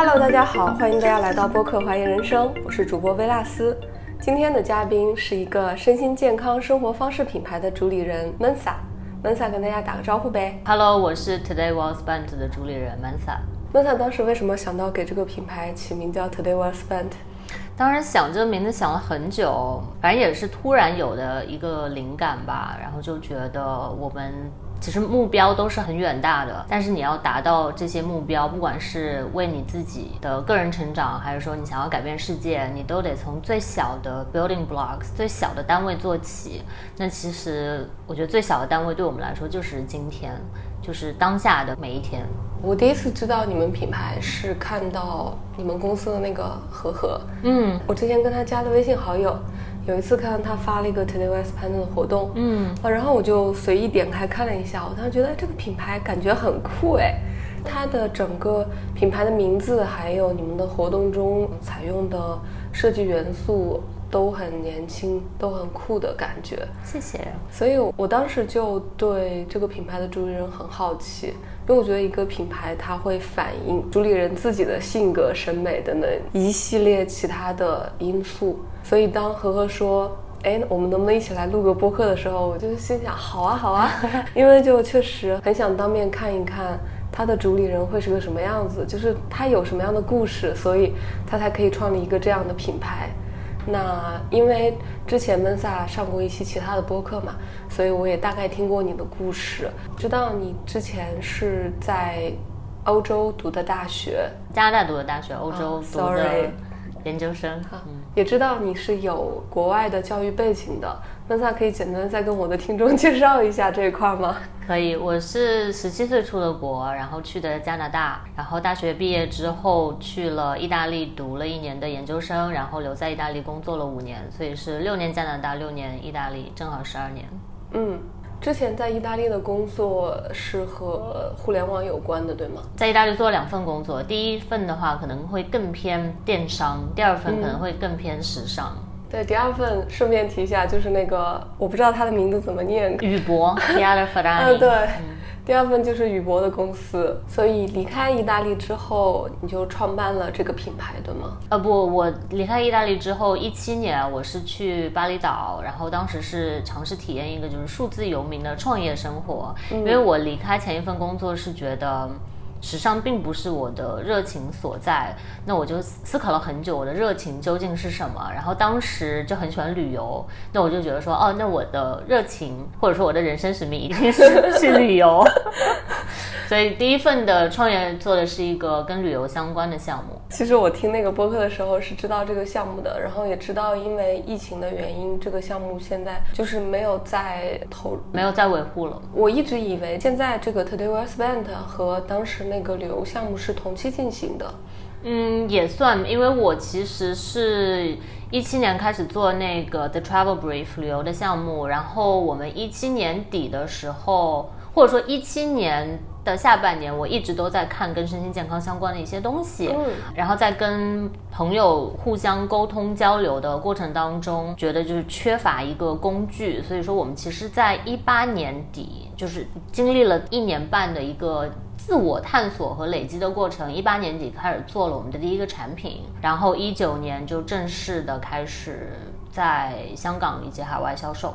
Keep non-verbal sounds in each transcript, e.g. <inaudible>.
Hello，大家好，欢迎大家来到播客《怀疑人生》，我是主播薇拉斯。今天的嘉宾是一个身心健康生活方式品牌的主理人 Mensa。Mensa 跟大家打个招呼呗。Hello，我是 Today Well Spent 的主理人 Mensa。Mensa 当时为什么想到给这个品牌起名叫 Today Well Spent？当然想这个名字想了很久，反正也是突然有的一个灵感吧，然后就觉得我们其实目标都是很远大的，但是你要达到这些目标，不管是为你自己的个人成长，还是说你想要改变世界，你都得从最小的 building blocks 最小的单位做起。那其实我觉得最小的单位对我们来说就是今天，就是当下的每一天。我第一次知道你们品牌是看到你们公司的那个和和，嗯我之前跟他加的微信好友，有一次看到他发了一个 today west panda 的活动，嗯。啊，然后我就随意点开看了一下，我当时觉得哎这个品牌感觉很酷哎，它的整个品牌的名字，还有你们的活动中采用的设计元素都很年轻，都很酷的感觉。谢谢。所以我当时就对这个品牌的主理人很好奇，因为我觉得一个品牌它会反映主理人自己的性格、审美等等一系列其他的因素。所以当和和说，哎，我们能不能一起来录个播客的时候，我就心想，好啊，好啊，<laughs> 因为就确实很想当面看一看。他的主理人会是个什么样子？就是他有什么样的故事，所以他才可以创立一个这样的品牌。那因为之前闷萨上过一期其他的播客嘛，所以我也大概听过你的故事，知道你之前是在欧洲读的大学，加拿大读的大学，欧洲啊读的 sorry 研究生。哈，也知道你是有国外的教育背景的。那萨可以简单再跟我的听众介绍一下这一块吗？可以，我是十七岁出的国，然后去的加拿大，然后大学毕业之后去了意大利读了一年的研究生，然后留在意大利工作了五年，所以是六年加拿大，六年意大利，正好十二年。嗯，之前在意大利的工作是和互联网有关的，对吗？在意大利做了两份工作，第一份的话可能会更偏电商，第二份可能会更偏时尚。对，第二份顺便提一下，就是那个我不知道他的名字怎么念，宇博 p i a r f e r r a 嗯，i 对，第二份就是宇博的公司，所以离开意大利之后，你就创办了这个品牌，对吗？呃不，我离开意大利之后，一七年我是去巴厘岛，然后当时是尝试体验一个就是数字游民的创业生活，因为我离开前一份工作是觉得。时尚并不是我的热情所在，那我就思考了很久，我的热情究竟是什么？然后当时就很喜欢旅游，那我就觉得说，哦，那我的热情或者说我的人生使命一定是 <laughs> 去旅游。所以第一份的创业做的是一个跟旅游相关的项目。其实我听那个播客的时候是知道这个项目的，然后也知道因为疫情的原因，这个项目现在就是没有再投。没有再维护了。我一直以为现在这个 Today Well Spent 和当时那个旅游项目是同期进行的。嗯，也算，因为我其实是一七年开始做那个 The Travel Brief 旅游的项目，然后我们一七年底的时候，或者说一七年的下半年，我一直都在看跟身心健康相关的一些东西，嗯然后在跟朋友互相沟通交流的过程当中，觉得就是缺乏一个工具，所以说我们其实在一八年底，就是经历了一年半的一个。自我探索和累积的过程，一八年底开始做了我们的第一个产品，然后一九年就正式的开始在香港以及海外销售。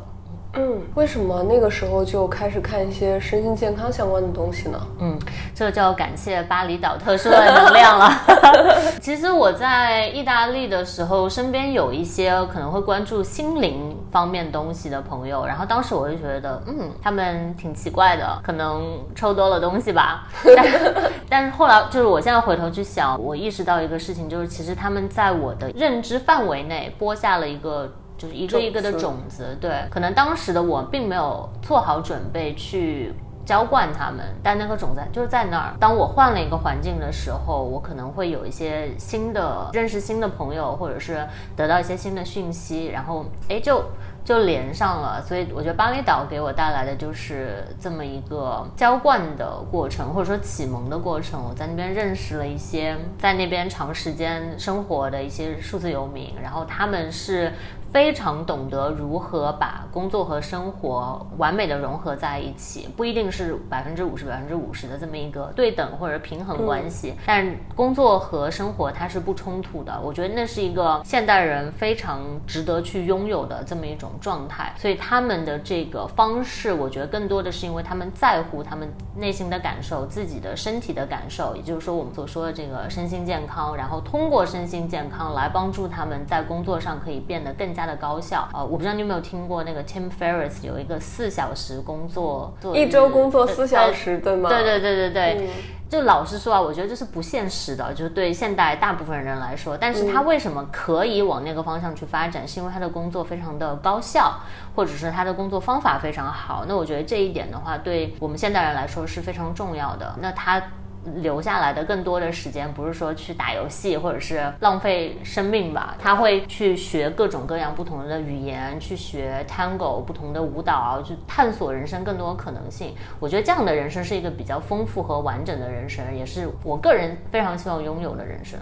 嗯，为什么那个时候就开始看一些身心健康相关的东西呢？嗯，这就要感谢巴厘岛特殊的能量了。<laughs> 其实我在意大利的时候，身边有一些可能会关注心灵方面东西的朋友，然后当时我就觉得，嗯，他们挺奇怪的，可能抽多了东西吧。但 <laughs> 但是后来，就是我现在回头去想，我意识到一个事情，就是其实他们在我的认知范围内播下了一个。就是一个一个的种子对，可能当时的我并没有做好准备去浇灌它们，但那个种子就是在那儿。当我换了一个环境的时候，我可能会有一些新的认识新的朋友，或者是得到一些新的讯息，然后哎就就连上了。所以我觉得巴厘岛给我带来的就是这么一个浇灌的过程，或者说启蒙的过程。我在那边认识了一些在那边长时间生活的一些数字游民，然后他们是。非常懂得如何把工作和生活完美的融合在一起，不一定是百分之五十、百分之五十的这么一个对等或者平衡关系，但工作和生活它是不冲突的。我觉得那是一个现代人非常值得去拥有的这么一种状态。所以他们的这个方式，我觉得更多的是因为他们在乎他们内心的感受、自己的身体的感受，也就是说我们所说的这个身心健康，然后通过身心健康来帮助他们在工作上可以变得更加。的高效呃，我不知道你有没有听过那个 Tim Ferriss 有一个四小时工作，一周工作四小时，对吗？对对对对对，就老实说啊，我觉得这是不现实的，就是对现代大部分人来说。但是他为什么可以往那个方向去发展？是因为他的工作非常的高效，或者是他的工作方法非常好。那我觉得这一点的话，对我们现代人来说是非常重要的。那他。留下来的更多的时间，不是说去打游戏或者是浪费生命吧？他会去学各种各样不同的语言，去学 Tango 不同的舞蹈，去探索人生更多可能性。我觉得这样的人生是一个比较丰富和完整的人生，也是我个人非常希望拥有的人生。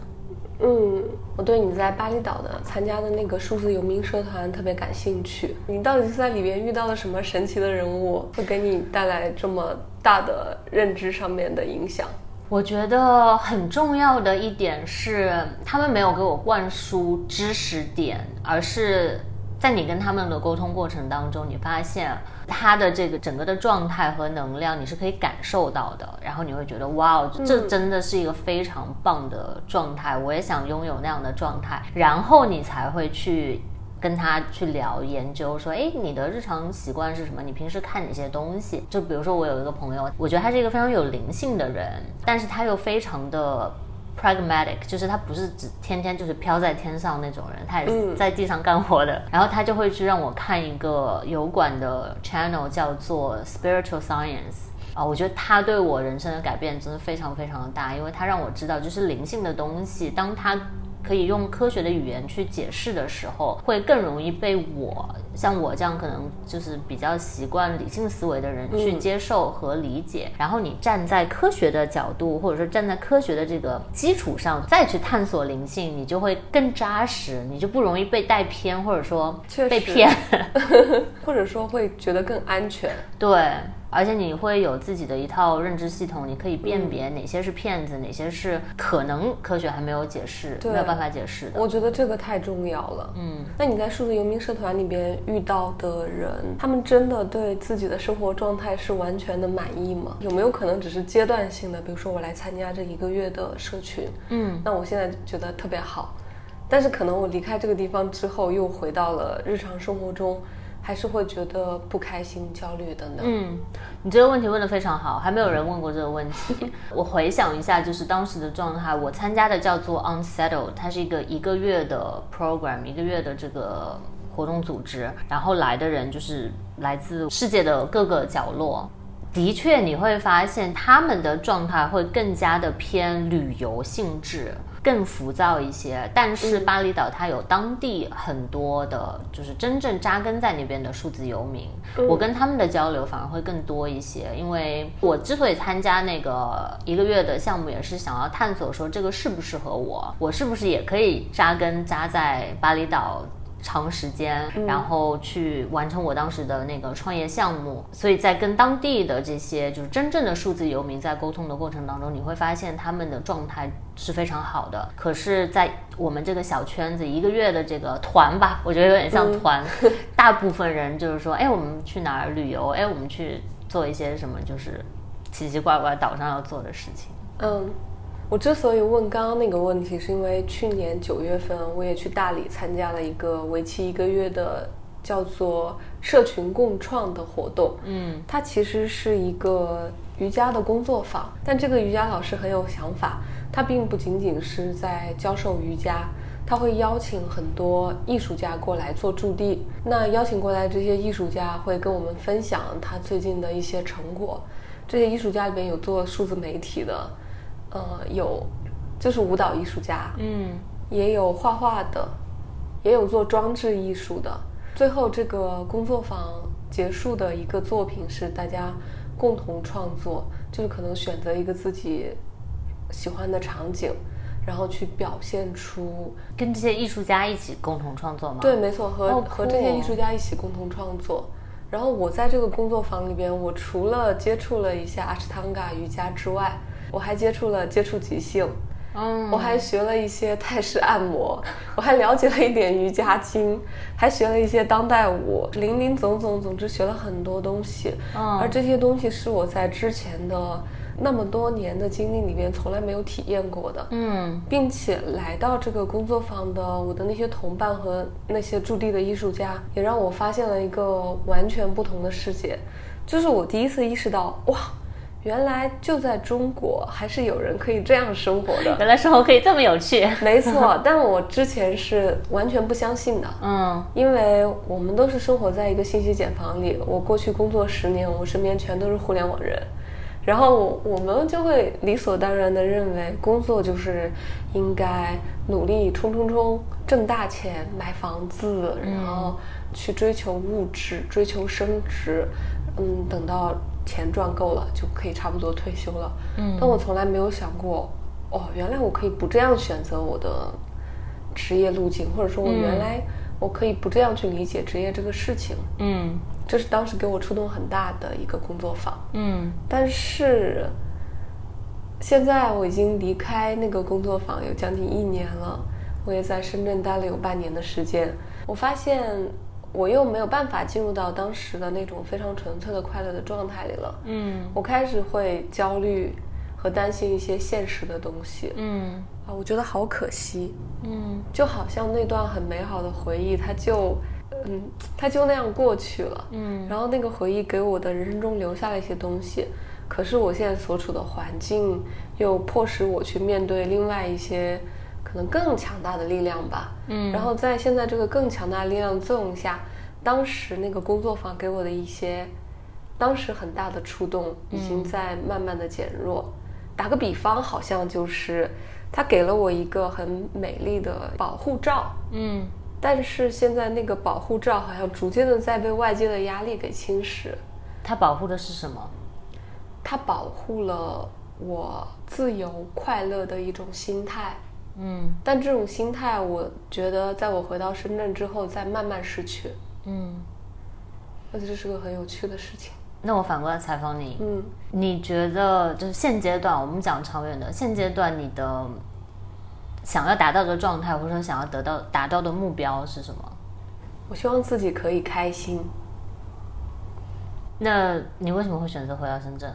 嗯，我对你在巴厘岛的参加的那个数字游民社团特别感兴趣。你到底是在里边遇到了什么神奇的人物，会给你带来这么大的认知上面的影响？我觉得很重要的一点是，他们没有给我灌输知识点，而是在你跟他们的沟通过程当中，你发现他的这个整个的状态和能量，你是可以感受到的。然后你会觉得，哇，这真的是一个非常棒的状态，我也想拥有那样的状态。然后你才会去。跟他去聊研究，说，哎，你的日常习惯是什么？你平时看哪些东西？就比如说，我有一个朋友，我觉得他是一个非常有灵性的人，但是他又非常的 pragmatic，就是他不是只天天就是飘在天上那种人，他也是在地上干活的。然后他就会去让我看一个油管的 channel，叫做 Spiritual Science，啊，我觉得他对我人生的改变真的非常非常的大，因为他让我知道，就是灵性的东西，当他。可以用科学的语言去解释的时候，会更容易被我像我这样可能就是比较习惯理性思维的人去接受和理解。然后你站在科学的角度，或者说站在科学的这个基础上再去探索灵性，你就会更扎实，你就不容易被带偏，或者说被骗，<laughs> 或者说会觉得更安全。<laughs> 对。而且你会有自己的一套认知系统，你可以辨别哪些是骗子，哪些是可能科学还没有解释、没有办法解释的。我觉得这个太重要了。嗯，那你在数字游民社团里边遇到的人，他们真的对自己的生活状态是完全的满意吗？有没有可能只是阶段性的？比如说我来参加这一个月的社群，嗯，那我现在觉得特别好，但是可能我离开这个地方之后，又回到了日常生活中。还是会觉得不开心、焦虑等等。嗯，你这个问题问的非常好，还没有人问过这个问题。我回想一下，就是当时的状态，我参加的叫做 Unsettled，它是一个一个月的 program，一个月的这个活动组织，然后来的人就是来自世界的各个角落。的确，你会发现他们的状态会更加的偏旅游性质。更浮躁一些，但是巴厘岛它有当地很多的，就是真正扎根在那边的数字游民，我跟他们的交流反而会更多一些。因为我之所以参加那个一个月的项目，也是想要探索说这个适不适合我，我是不是也可以扎根扎在巴厘岛。长时间，然后去完成我当时的那个创业项目，所以在跟当地的这些就是真正的数字游民在沟通的过程当中，你会发现他们的状态是非常好的。可是，在我们这个小圈子一个月的这个团吧，我觉得有点像团，大部分人就是说，哎，我们去哪儿旅游？哎，我们去做一些什么，就是奇奇怪怪岛上要做的事情。嗯。我之所以问刚刚那个问题，是因为去年九月份我也去大理参加了一个为期一个月的叫做“社群共创”的活动。嗯，它其实是一个瑜伽的工作坊，但这个瑜伽老师很有想法，他并不仅仅是在教授瑜伽，他会邀请很多艺术家过来做驻地。那邀请过来这些艺术家会跟我们分享他最近的一些成果。这些艺术家里边有做数字媒体的。呃，有，就是舞蹈艺术家，嗯，也有画画的，也有做装置艺术的。最后这个工作坊结束的一个作品是大家共同创作，就是可能选择一个自己喜欢的场景，然后去表现出跟这些艺术家一起共同创作吗？对，没错，和、哦和这些艺术家一起共同创作。然后我在这个工作坊里边，我除了接触了一下阿什汤嘎瑜伽之外，我还接触了接触即兴，嗯，我还学了一些泰式按摩，我还了解了一点瑜伽经，还学了一些当代舞，林林总总，总之学了很多东西。嗯而这些东西是我在之前的那么多年的经历里面从来没有体验过的。嗯并且来到这个工作坊的我的那些同伴和那些驻地的艺术家，也让我发现了一个完全不同的世界。就是我第一次意识到，哇，原来就在中国还是有人可以这样生活的。原来生活可以这么有趣。没错，<laughs> 但我之前是完全不相信的。嗯因为我们都是生活在一个信息茧房里。我过去工作十年，我身边全都是互联网人，然后我们就会理所当然的认为，工作就是应该努力冲冲冲，挣大钱，买房子，然后去追求物质，追求升值，嗯，等到钱赚够了，就可以差不多退休了。嗯但我从来没有想过，哦，原来我可以不这样选择我的职业路径，或者说我原来我可以不这样去理解职业这个事情。嗯这是当时给我触动很大的一个工作坊。嗯但是现在我已经离开那个工作坊有将近一年了，我也在深圳待了有半年的时间。我发现我又没有办法进入到当时的那种非常纯粹的快乐的状态里了。嗯我开始会焦虑和担心一些现实的东西。嗯啊，我觉得好可惜。嗯就好像那段很美好的回忆，它就，嗯，它就那样过去了。嗯然后那个回忆给我的人生中留下了一些东西，可是我现在所处的环境又迫使我去面对另外一些可能更强大的力量吧。嗯然后在现在这个更强大的力量作用下，当时那个工作坊给我的一些，当时很大的触动，已经在慢慢的减弱。打个比方，好像就是他给了我一个很美丽的保护罩，嗯但是现在那个保护罩好像逐渐的在被外界的压力给侵蚀。它保护的是什么？它保护了我自由快乐的一种心态，嗯但这种心态，我觉得在我回到深圳之后，再慢慢失去。嗯。而且这是个很有趣的事情。那我反过来采访你，嗯，你觉得就是现阶段，我们讲长远的，现阶段你的想要达到的状态，或者说想要得到达到的目标是什么？我希望自己可以开心，那你为什么会选择回到深圳？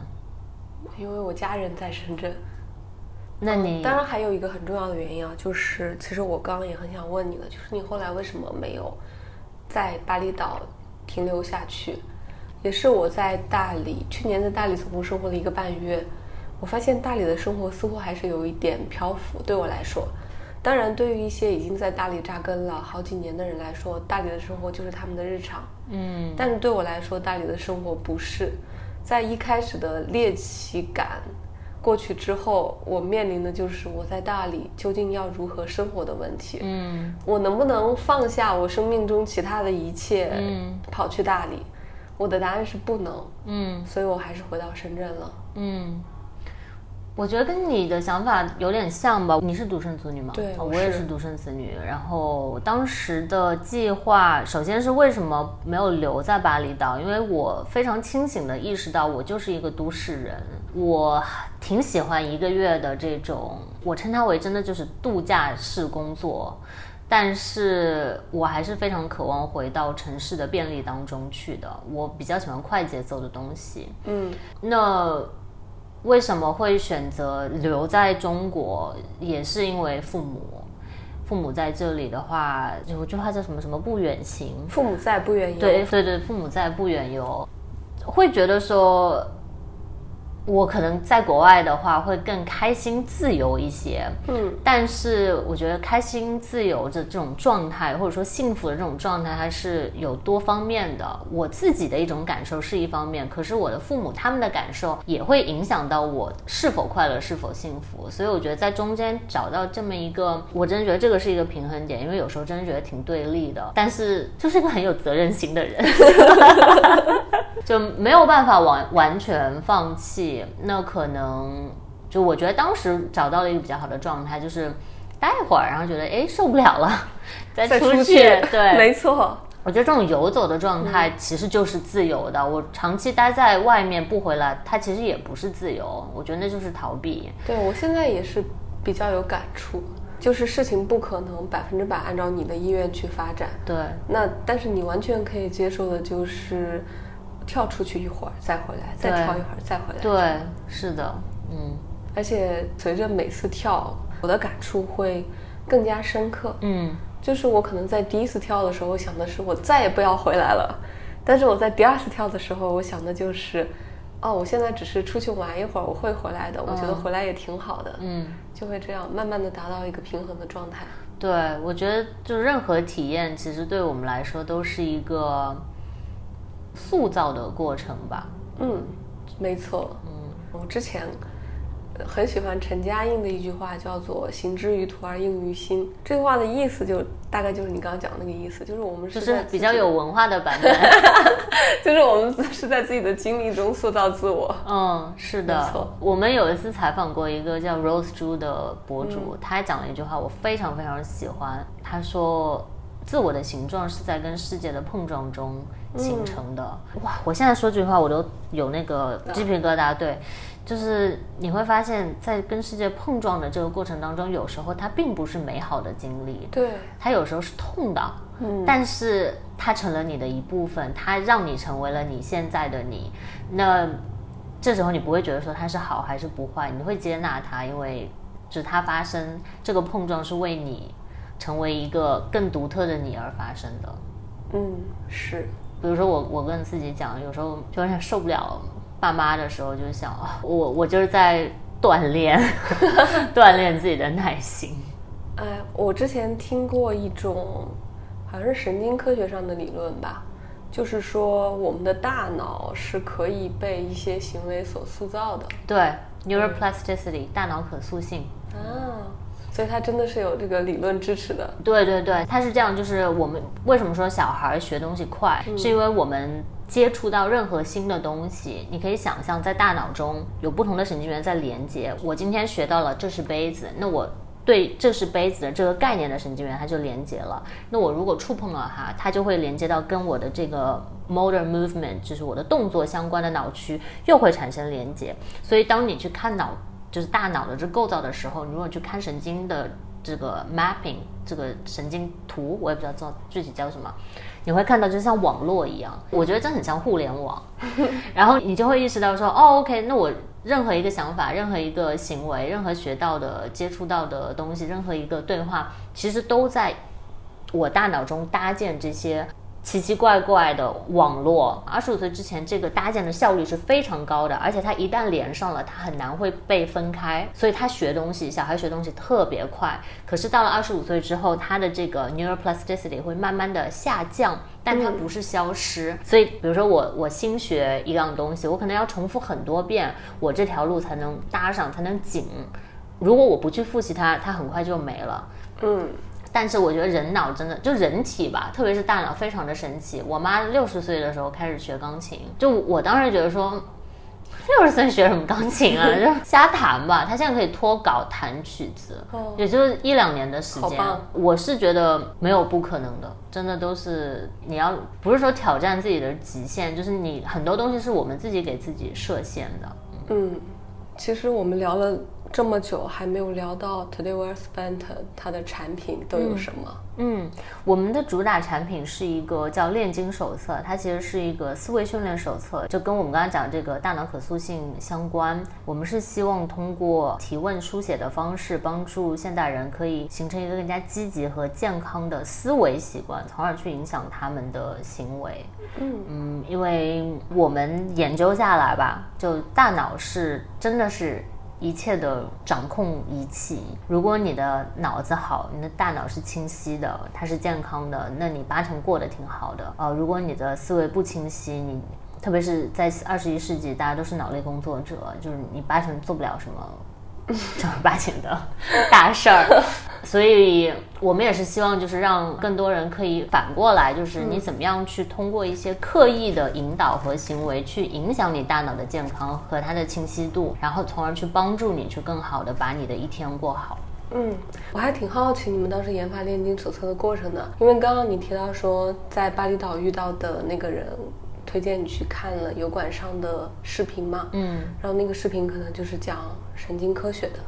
因为我家人在深圳。那你、嗯当然还有一个很重要的原因啊，就是其实我刚刚也很想问你的，就是你后来为什么没有在巴厘岛停留下去？也是我在大理，去年在大理总共生活了一个半月，我发现大理的生活似乎还是有一点漂浮，对我来说。当然，对于一些已经在大理扎根了好几年的人来说，大理的生活就是他们的日常。嗯但是对我来说，大理的生活不是。在一开始的猎奇感过去之后，我面临的就是我在大理究竟要如何生活的问题。嗯我能不能放下我生命中其他的一切，嗯跑去大理？我的答案是不能，嗯所以我还是回到深圳了。嗯，我觉得跟你的想法有点像吧。你是独生子女吗？哦对我我也是独生子女。然后当时的计划，首先是为什么没有留在巴厘岛？因为我非常清醒的意识到，我就是一个都市人，我挺喜欢一个月的这种，我称它为真的就是度假式工作。但是我还是非常渴望回到城市的便利当中去的。我比较喜欢快节奏的东西。嗯那为什么会选择留在中国？也是因为父母，父母在这里的话，有句话叫什么什么不远行。父母在不远游。对对对，父母在不远游，会觉得说，我可能在国外的话会更开心自由一些。嗯但是我觉得开心自由的这种状态，或者说幸福的这种状态，它是有多方面的。我自己的一种感受是一方面，可是我的父母他们的感受也会影响到我是否快乐、是否幸福。所以我觉得在中间找到这么一个，我真的觉得这个是一个平衡点，因为有时候真的觉得挺对立的，但是就是一个很有责任心的人。<laughs> 就没有办法完完全放弃，那可能就我觉得当时找到了一个比较好的状态，就是待一会儿，然后觉得哎受不了了，<laughs> 再出去，对，<laughs> 没错，我觉得这种游走的状态其实就是自由的。我长期待在外面不回来，它其实也不是自由，我觉得那就是逃避。对我现在也是比较有感触，就是事情不可能百分之百按照你的意愿去发展，对，那但是你完全可以接受的就是跳出去一会儿再回来，再跳一会儿再回来，对，是的，嗯。而且随着每次跳，我的感触会更加深刻。嗯，就是我可能在第一次跳的时候，我想的是我再也不要回来了，但是我在第二次跳的时候，我想的就是，哦，我现在只是出去玩一会儿，我会回来的，我觉得回来也挺好的，嗯，就会这样慢慢的达到一个平衡的状态。对，我觉得就任何体验，其实对我们来说都是一个塑造的过程吧。嗯，没错。嗯，我之前呃很喜欢陈嘉映的一句话，叫做“行之于土而应于心”。这句话的意思就大概就是你刚刚讲的那个意思，就是我们就是比较有，文化的版本，<laughs> 就是我们是在自己的经历中塑造自我。嗯，是的没错。我们有一次采访过一个叫 Rose 猪的博嗯主，他还讲了一句话，我非常非常喜欢。他说：“自我的形状是在跟世界的碰撞中形成的。哇，我现在说这句话，我都有那个鸡皮疙瘩。对，就是你会发现在跟世界碰撞的这个过程当中，有时候它并不是美好的经历，对，它有时候是痛的，嗯但是它成了你的一部分，它让你成为了你现在的你。那这时候你不会觉得说它是好还是不坏，你会接纳它，因为就是它发生这个碰撞是为你成为一个更独特的你而发生的。嗯，是，比如说我我跟自己讲，有时候就有点受不了爸妈的时候，就想啊，我我就是在锻炼 <laughs> 锻炼自己的耐心。哎，我之前听过一种，好像是神经科学上的理论吧，就是说我们的大脑是可以被一些行为所塑造的对，neuroplasticity 大脑可塑性。啊，所以它真的是有这个理论支持的。对对对，它是这样，就是我们为什么说小孩学东西快，是因为我们接触到任何新的东西，你可以想象在大脑中有不同的神经元在连接。我今天学到了这是杯子，那我。对，这是杯子的这个概念的神经元，它就连接了。那我如果触碰了它，它就会连接到跟我的这个 motor movement，就是我的动作相关的脑区，又会产生连接。所以当你去看脑就是大脑的这构造的时候，你如果去看神经的这个 mapping 这个神经图，我也不知道叫具体叫什么，你会看到就像网络一样，我觉得这很像互联网，<laughs> 然后你就会意识到说，哦，OK，那我任何一个想法、任何一个行为、任何学到的、接触到的东西、任何一个对话，其实都在我大脑中搭建这些奇奇怪怪的网络。二十五岁之前，这个搭建的效率是非常高的，而且它一旦连上了，它很难会被分开，所以他学东西，小孩学东西特别快。可是到了二十五岁之后，他的这个 neuroplasticity 会慢慢的下降，但它不是消失。所以，比如说我我新学一样东西，我可能要重复很多遍，我这条路才能搭上，才能紧。如果我不去复习它，它很快就没了。嗯，但是我觉得人脑真的就人体吧，特别是大脑非常的神奇。我妈六十岁的时候开始学钢琴，就我当时觉得说，<laughs> 六十岁学什么钢琴啊，<laughs> 就瞎弹吧。她现在可以脱稿弹曲子，哦也就是一两年的时间。我是觉得没有不可能的，真的都是你要不是说挑战自己的极限，就是你很多东西是我们自己给自己设限的。嗯，其实我们聊了这么久，还没有聊到 Today We're Spent 它的产品都有什么。嗯，我们的主打产品是一个叫炼金手册，它其实是一个思维训练手册，就跟我们刚刚讲这个大脑可塑性相关。我们是希望通过提问书写的方式，帮助现代人可以形成一个更加积极和健康的思维习惯，从而去影响他们的行为。嗯嗯，因为我们研究下来吧，就大脑是真的是一切的掌控仪器。如果你的脑子好，你的大脑是清晰的，它是健康的，那你八成过得挺好的。呃，如果你的思维不清晰，你特别是在二十一世纪，大家都是脑力工作者，就是你八成做不了什么正儿八经的大事儿。<laughs> 所以，我们也是希望，就是让更多人可以反过来，就是你怎么样去通过一些刻意的引导和行为，去影响你大脑的健康和它的清晰度，然后从而去帮助你去更好的把你的一天过好。嗯，我还挺好奇你们当时研发炼金手册的过程的，因为刚刚你提到说在巴厘岛遇到的那个人推荐你去看了油管上的视频嘛，嗯，然后那个视频可能就是讲神经科学的。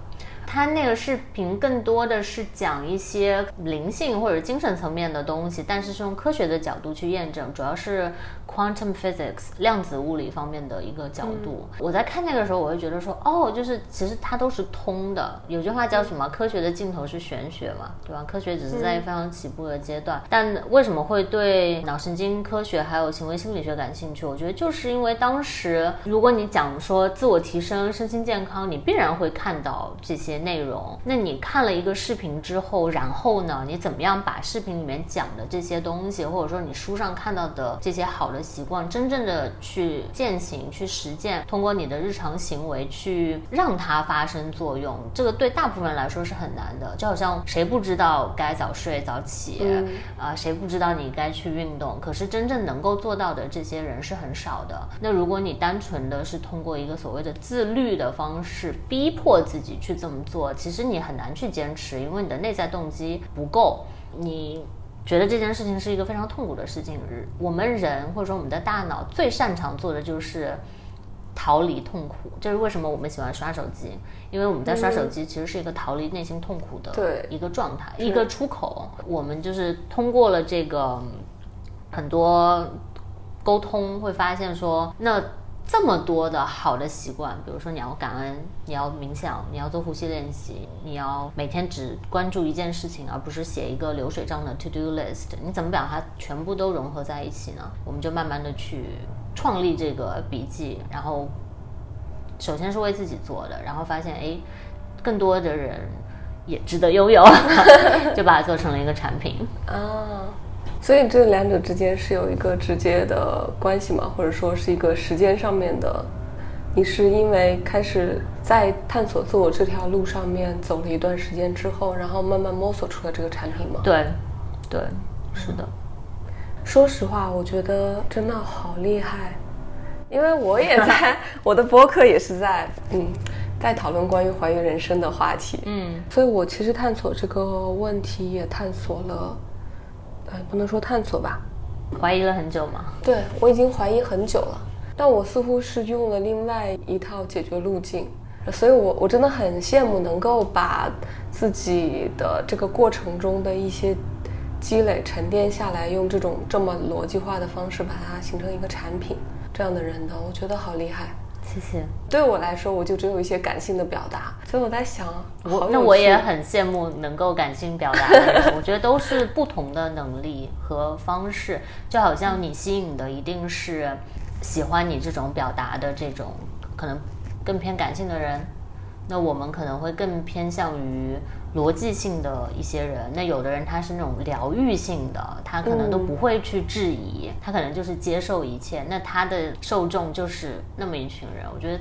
他那个视频更多的是讲一些灵性或者精神层面的东西，但是是用科学的角度去验证，主要是 quantum physics 量子物理方面的一个角度。我在看那个时候，我会觉得说，哦，就是其实它都是通的。有句话叫什么？科学的尽头是玄学嘛，对吧？科学只是在非常起步的阶段。但为什么会对脑神经科学还有行为心理学感兴趣？我觉得就是因为当时，如果你讲说自我提升、身心健康，你必然会看到这些。内容，那你看了一个视频之后，然后呢，你怎么样把视频里面讲的这些东西，或者说你书上看到的这些好的习惯，真正的去践行、去实践，通过你的日常行为去让它发生作用，这个对大部分人来说是很难的。就好像谁不知道该早睡早起啊？谁不知道你该去运动？可是真正能够做到的这些人是很少的。那如果你单纯的是通过一个所谓的自律的方式，逼迫自己去这么。做其实你很难去坚持，因为你的内在动机不够。你觉得这件事情是一个非常痛苦的事情。我们人或者说我们的大脑最擅长做的就是逃离痛苦。这是为什么我们喜欢刷手机？因为我们在刷手机其实是一个逃离内心痛苦的一个状态，一个出口。我们就是通过了这个很多沟通，会发现说那。这么多的好的习惯，比如说你要感恩，你要冥想，你要做呼吸练习，你要每天只关注一件事情，而不是写一个流水账的 to do list。你怎么把它全部都融合在一起呢？我们就慢慢的去创立这个笔记，然后首先是为自己做的，然后发现哎，更多的人也值得拥有，<laughs> 就把它做成了一个产品啊。所以这两者之间是有一个直接的关系吗？或者说是一个时间上面的？你是因为开始在探索自我这条路上面走了一段时间之后，然后慢慢摸索出了这个产品吗？对，对，是的。说实话，我觉得真的好厉害，因为我也在 <laughs> 我的博客也是在嗯，在讨论关于怀孕人生的话题。嗯，所以我其实探索这个问题也探索了。哎，不能说探索吧，怀疑了很久吗？对，我已经怀疑很久了，但我似乎是用了另外一套解决路径，所以我我真的很羡慕能够把自己的这个过程中的一些积累沉淀下来，用这种这么逻辑化的方式把它形成一个产品，这样的人的，我觉得好厉害。谢谢。对我来说，我就只有一些感性的表达，所以我在想，我那我也很羡慕能够感性表达的人。<laughs> 我觉得都是不同的能力和方式，就好像你吸引的一定是喜欢你这种表达的这种可能更偏感性的人，那我们可能会更偏向于。逻辑性的一些人，那有的人他是那种疗愈性的，他可能都不会去质疑，他可能就是接受一切。那他的受众就是那么一群人，我觉得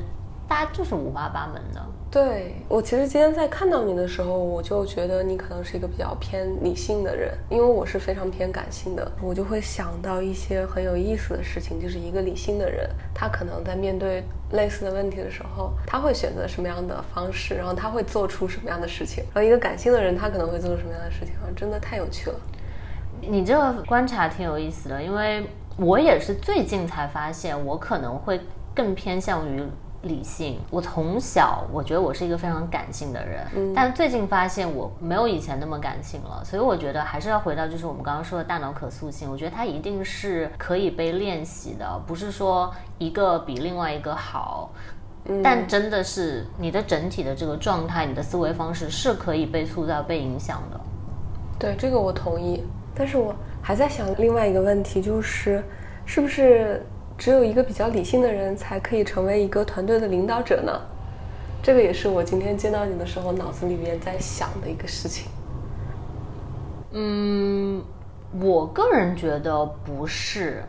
大家就是五花八门的。对我其实今天在看到你的时候，我就觉得你可能是一个比较偏理性的人，因为我是非常偏感性的，我就会想到一些很有意思的事情，就是一个理性的人，他可能在面对类似的问题的时候，他会选择什么样的方式，然后他会做出什么样的事情，然后一个感性的人，他可能会做出什么样的事情啊，真的太有趣了。你这个观察挺有意思的，因为我也是最近才发现，我可能会更偏向于。理性，我从小我觉得我是一个非常感性的人，但最近发现我没有以前那么感性了，所以我觉得还是要回到就是我们刚刚说的大脑可塑性，我觉得它一定是可以被练习的，不是说一个比另外一个好，但真的是你的整体的这个状态，你的思维方式是可以被塑造、被影响的。对，这个我同意，但是我还在想另外一个问题，就是是不是？只有一个比较理性的人才可以成为一个团队的领导者呢，这个也是我今天见到你的时候脑子里面在想的一个事情。嗯，我个人觉得不是，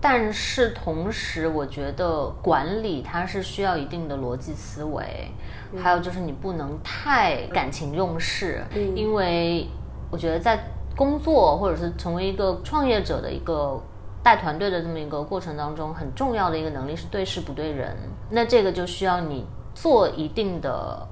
但是同时，我觉得管理它是需要一定的逻辑思维，还有就是你不能太感情用事，因为我觉得在工作或者是成为一个创业者的一个带团队的这么一个过程当中，很重要的一个能力是对事不对人。那这个就需要你做一定的。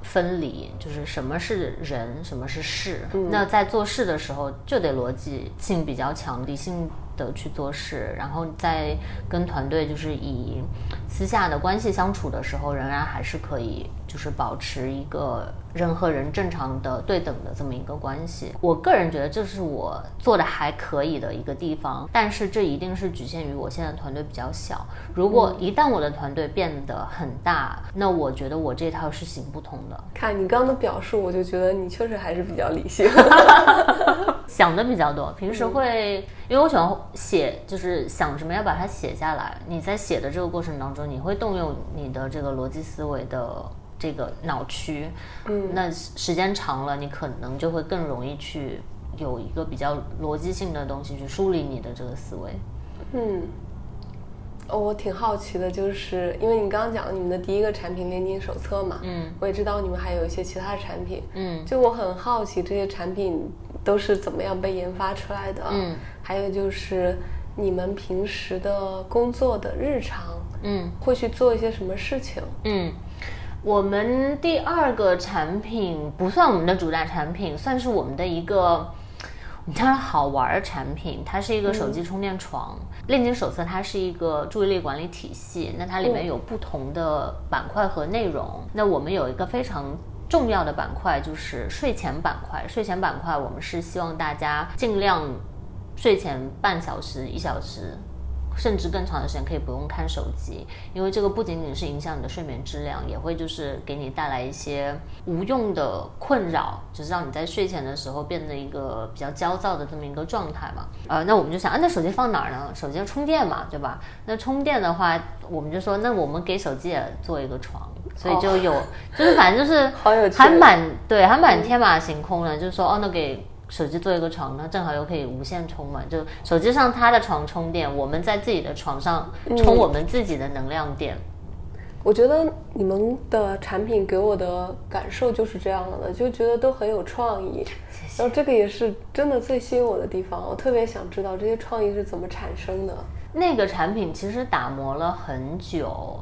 分离就是什么是人，什么是事。那在做事的时候，就得逻辑性比较强，理性的去做事。然后在跟团队就是以私下的关系相处的时候，仍然还是可以。就是保持一个人和人正常的对等的这么一个关系，我个人觉得这是我做的还可以的一个地方，但是这一定是局限于我现在团队比较小。如果一旦我的团队变得很大，那我觉得我这套是行不通的。看你刚刚的表述，我就觉得你确实还是比较理性，<laughs> <laughs> 想的比较多。平时会，因为我喜欢写，就是想什么要把它写下来。你在写的这个过程当中，你会动用你的这个逻辑思维的。这个脑区，嗯，那时间长了，你可能就会更容易去有一个比较逻辑性的东西去梳理你的这个思维。嗯，哦，我挺好奇的，就是因为你刚刚讲了你们的第一个产品炼金手册嘛，嗯，我也知道你们还有一些其他的产品，嗯，就我很好奇这些产品都是怎么样被研发出来的，嗯，还有就是你们平时的工作的日常，嗯，会去做一些什么事情，嗯。我们第二个产品不算我们的主打产品，算是我们的一个我们叫它好玩的产品。它是一个手机充电床。炼金手册它是一个注意力管理体系，那它里面有不同的板块和内容。那我们有一个非常重要的板块就是睡前板块。睡前板块我们是希望大家尽量睡前半小时、一小时。甚至更长的时间可以不用看手机，因为这个不仅仅是影响你的睡眠质量，也会就是给你带来一些无用的困扰，就是让你在睡前的时候变得一个比较焦躁的这么一个状态嘛。呃，那我们就想，啊，那手机放哪儿呢？手机要充电嘛，对吧？那充电的话，我们就说，那我们给手机也做一个床，所以就有，<laughs> 就是反正就是还蛮对，还蛮天马行空的，就是说，哦，那给。手机做一个床，那正好又可以无线充嘛。就手机上它的床充电，我们在自己的床上充我们自己的能量电。我觉得你们的产品给我的感受就是这样的，就觉得都很有创意。然后这个也是真的最吸引我的地方，我特别想知道这些创意是怎么产生的。那个产品其实打磨了很久，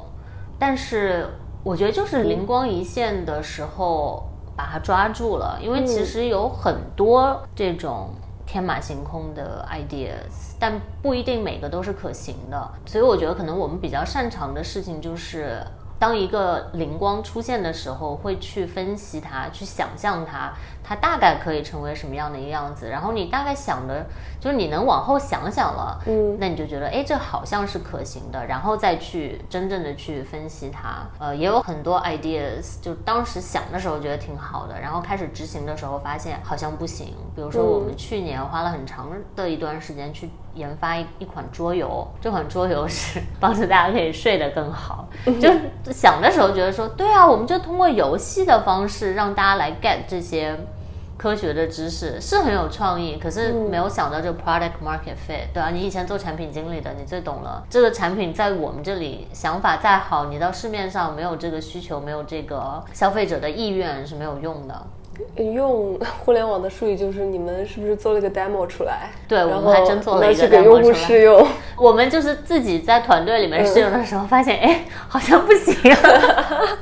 但是我觉得就是灵光一现的时候。把它抓住了，因为其实有很多这种天马行空的 ideas，但不一定每个都是可行的。所以我觉得，可能我们比较擅长的事情就是，当一个灵光出现的时候，会去分析它，去想象它。它大概可以成为什么样的一个样子？然后你大概想的，就是你能往后想想了，嗯，那你就觉得，哎，这好像是可行的，然后再去真正的去分析它。呃，也有很多 ideas，就当时想的时候觉得挺好的，然后开始执行的时候发现好像不行。比如说，我们去年花了很长的一段时间去研发一一款桌游，这款桌游是帮助大家可以睡得更好。就想的时候觉得说，对啊，我们就通过游戏的方式让大家来 get 这些。科学的知识是很有创意，可是没有想到这个 product market fit，对啊，你以前做产品经理的，你最懂了。这个产品在我们这里想法再好，你到市面上没有这个需求，没有这个消费者的意愿是没有用的。用互联网的术语就是你们是不是做了一个 demo 出来？对，我们还真做了一个 demo 出来。试用。我们就是自己在团队里面试用的时候发现，哎，好像不行。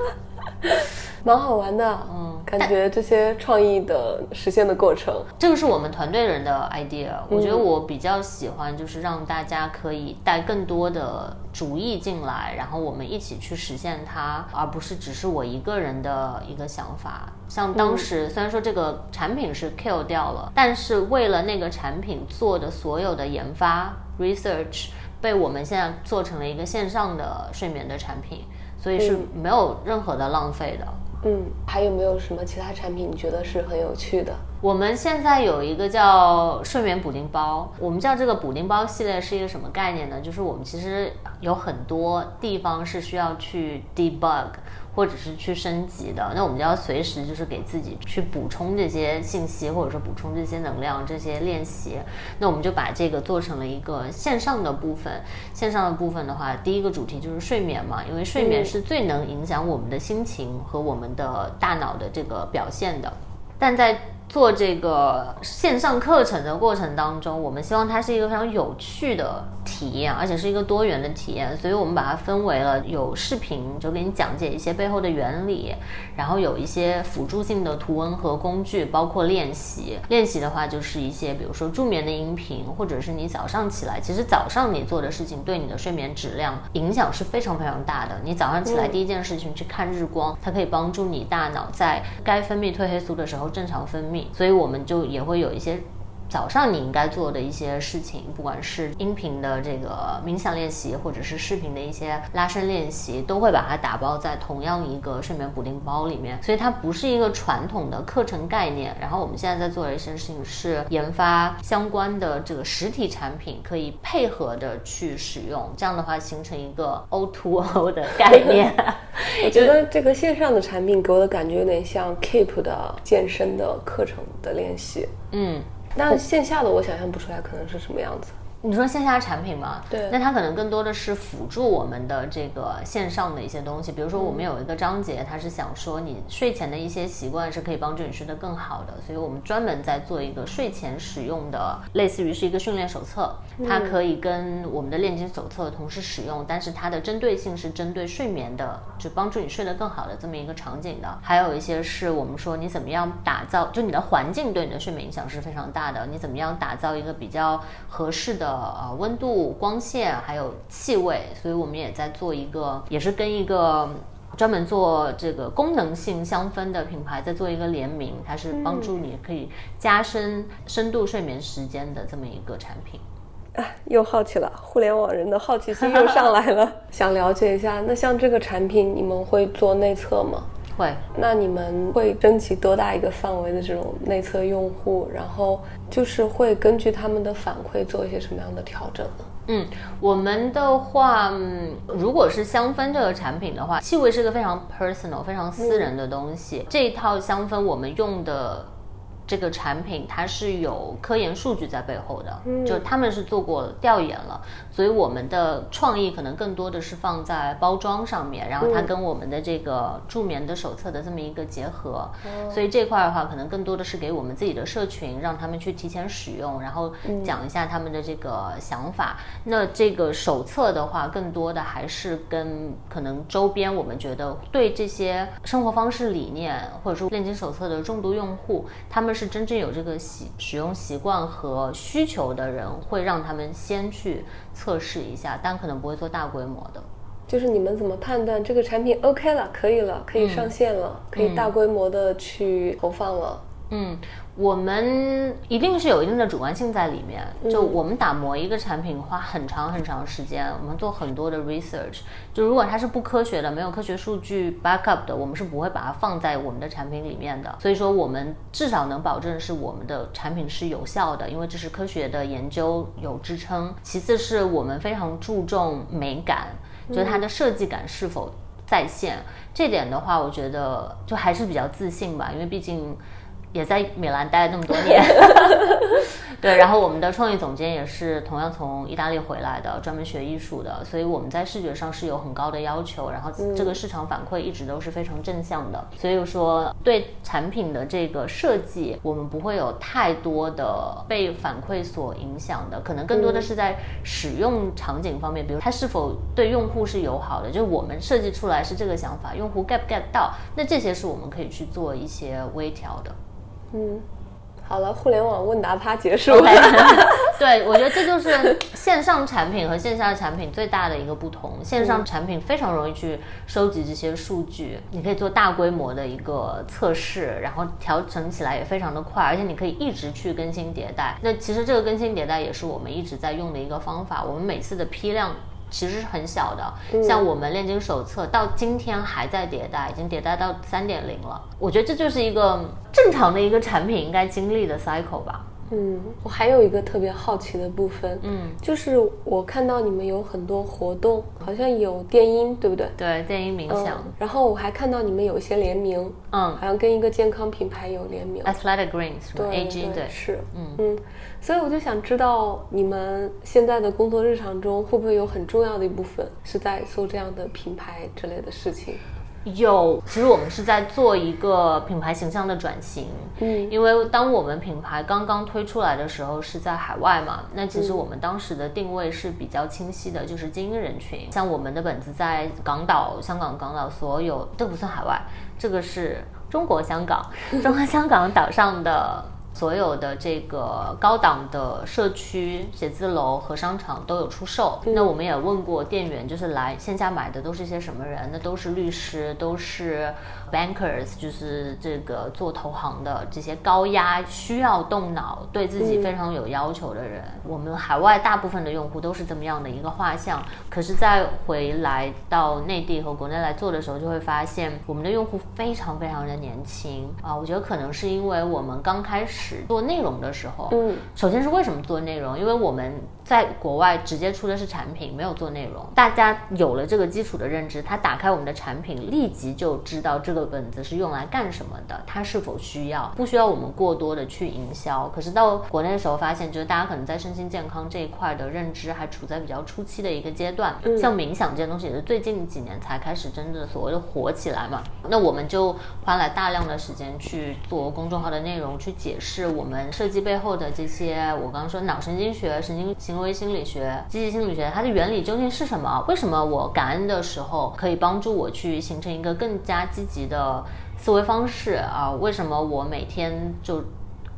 <laughs> 蛮好玩的，嗯，感觉这些创意的实现的过程，这个是我们团队人的 idea。我觉得我比较喜欢，就是让大家可以带更多的主意进来，然后我们一起去实现它，而不是只是我一个人的一个想法。像当时虽然说这个产品是 kill 掉了，但是为了那个产品做的所有的研发 research，被我们现在做成了一个线上的睡眠的产品，所以是没有任何的浪费的。嗯，还有没有什么其他产品你觉得是很有趣的？我们现在有一个叫睡眠补丁包，我们叫这个补丁包系列是一个什么概念呢？就是我们其实有很多地方是需要去 debug。或者是去升级的，那我们就要随时就是给自己去补充这些信息，或者说补充这些能量，这些练习。那我们就把这个做成了一个线上的部分。线上的部分的话，第一个主题就是睡眠嘛，因为睡眠是最能影响我们的心情和我们的大脑的这个表现的。但在做这个线上课程的过程当中，我们希望它是一个非常有趣的体验，而且是一个多元的体验，所以我们把它分为了有视频，就给你讲解一些背后的原理，然后有一些辅助性的图文和工具，包括练习。练习的话，就是一些比如说助眠的音频，或者是你早上起来，其实早上你做的事情对你的睡眠质量影响是非常非常大的。你早上起来第一件事情去看日光，它可以帮助你大脑在该分泌褪黑素的时候正常分泌。所以我们就也会有一些。早上你应该做的一些事情，不管是音频的这个冥想练习，或者是视频的一些拉伸练习，都会把它打包在同样一个睡眠补丁包里面。所以它不是一个传统的课程概念。然后我们现在在做的一些事情是研发相关的这个实体产品，可以配合着去使用。这样的话形成一个 O to O 的概念。我觉得这个线上的产品给我的感觉有点像 Keep 的健身的课程的练习。嗯。那线下的我想象不出来，可能是什么样子。你说线下产品吗？对，那它可能更多的是辅助我们的这个线上的一些东西。比如说，我们有一个章节，它是想说你睡前的一些习惯是可以帮助你睡得更好的，所以我们专门在做一个睡前使用的，类似于是一个训练手册，它可以跟我们的练金手册同时使用，但是它的针对性是针对睡眠的，就帮助你睡得更好的这么一个场景的。还有一些是我们说你怎么样打造，就你的环境对你的睡眠影响是非常大的，你怎么样打造一个比较合适的。呃，温度、光线还有气味，所以我们也在做一个，也是跟一个专门做这个功能性香氛的品牌在做一个联名，它是帮助你可以加深深度睡眠时间的这么一个产品。啊，又好奇了，互联网人的好奇心又上来了，想了解一下。那像这个产品，你们会做内测吗？会，那你们会征集多大一个范围的这种内测用户？然后就是会根据他们的反馈做一些什么样的调整呢？嗯，我们的话，如果是香氛这个产品的话，气味是个非常 personal、非常私人的东西。这一套香氛我们用的。这个产品它是有科研数据在背后的，就他们是做过调研了，所以我们的创意可能更多的是放在包装上面，然后它跟我们的这个助眠的手册的这么一个结合，所以这块的话可能更多的是给我们自己的社群，让他们去提前使用，然后讲一下他们的这个想法。那这个手册的话，更多的还是跟可能周边我们觉得对这些生活方式理念或者说炼金手册的重度用户，他们。是真正有这个习使用习惯和需求的人，会让他们先去测试一下，但可能不会做大规模的。就是你们怎么判断这个产品 OK 了，可以了，可以上线了，可以大规模的去投放了？嗯。我们一定是有一定的主观性在里面。就我们打磨一个产品花很长很长时间，我们做很多的 research。就如果它是不科学的、没有科学数据 backup 的，我们是不会把它放在我们的产品里面的。所以说，我们至少能保证是我们的产品是有效的，因为这是科学的研究有支撑。其次是我们非常注重美感，就是它的设计感是否在线。这点的话，我觉得就还是比较自信吧，因为毕竟。也在米兰待了那么多年，<laughs> 对，然后我们的创意总监也是同样从意大利回来的，专门学艺术的，所以我们在视觉上是有很高的要求，然后这个市场反馈一直都是非常正向的，所以说对产品的这个设计，我们不会有太多的被反馈所影响的，可能更多的是在使用场景方面，比如它是否对用户是友好的，就是我们设计出来是这个想法，用户 get 不 get 到，那这些是我们可以去做一些微调的。嗯，好了，互联网问答趴结束了。<laughs> 对，我觉得这就是线上产品和线下产品最大的一个不同。线上产品非常容易去收集这些数据，你可以做大规模的一个测试，然后调整起来也非常的快，而且你可以一直去更新迭代。那其实这个更新迭代也是我们一直在用的一个方法。我们每次的批量。其实是很小的。像我们炼金手册到今天还在迭代，已经迭代到三点零了。我觉得这就是一个正常的一个产品应该经历的 cycle 吧。嗯，我还有一个特别好奇的部分，嗯，就是我看到你们有很多活动，好像有电音，对不对？对，电音冥想。然后我还看到你们有一些联名，嗯，好像跟一个健康品牌有联名，Athletic Greens，对，AG，对，是，嗯嗯。所以我就想知道，你们现在的工作日常中会不会有很重要的一部分是在做这样的品牌之类的事情？有，其实我们是在做一个品牌形象的转型。嗯，因为当我们品牌刚刚推出来的时候是在海外嘛，那其实我们当时的定位是比较清晰的，就是精英人群。像我们的本子在港岛、香港、港岛所有都不算海外，这个是中国香港，<laughs> 中国香港岛上的。所有的这个高档的社区写字楼和商场都有出售。那我们也问过店员，就是来线下买的都是一些什么人？那都是律师，都是。Bankers 就是这个做投行的这些高压需要动脑、对自己非常有要求的人。我们海外大部分的用户都是这么样的一个画像。可是再回来到内地和国内来做的时候，就会发现我们的用户非常非常的年轻啊。我觉得可能是因为我们刚开始做内容的时候，嗯，首先是为什么做内容？因为我们在国外直接出的是产品，没有做内容。大家有了这个基础的认知，他打开我们的产品，立即就知道这个。本子是用来干什么的？它是否需要？不需要我们过多的去营销。可是到国内的时候，发现就是大家可能在身心健康这一块的认知还处在比较初期的一个阶段。像冥想这些东西，也是最近几年才开始真正的所谓的火起来嘛。那我们就花了大量的时间去做公众号的内容，去解释我们设计背后的这些。我刚刚说脑神经学、神经行行为心理学、积极心理学，它的原理究竟是什么？为什么我感恩的时候可以帮助我去形成一个更加积极？的思维方式啊，为什么我每天就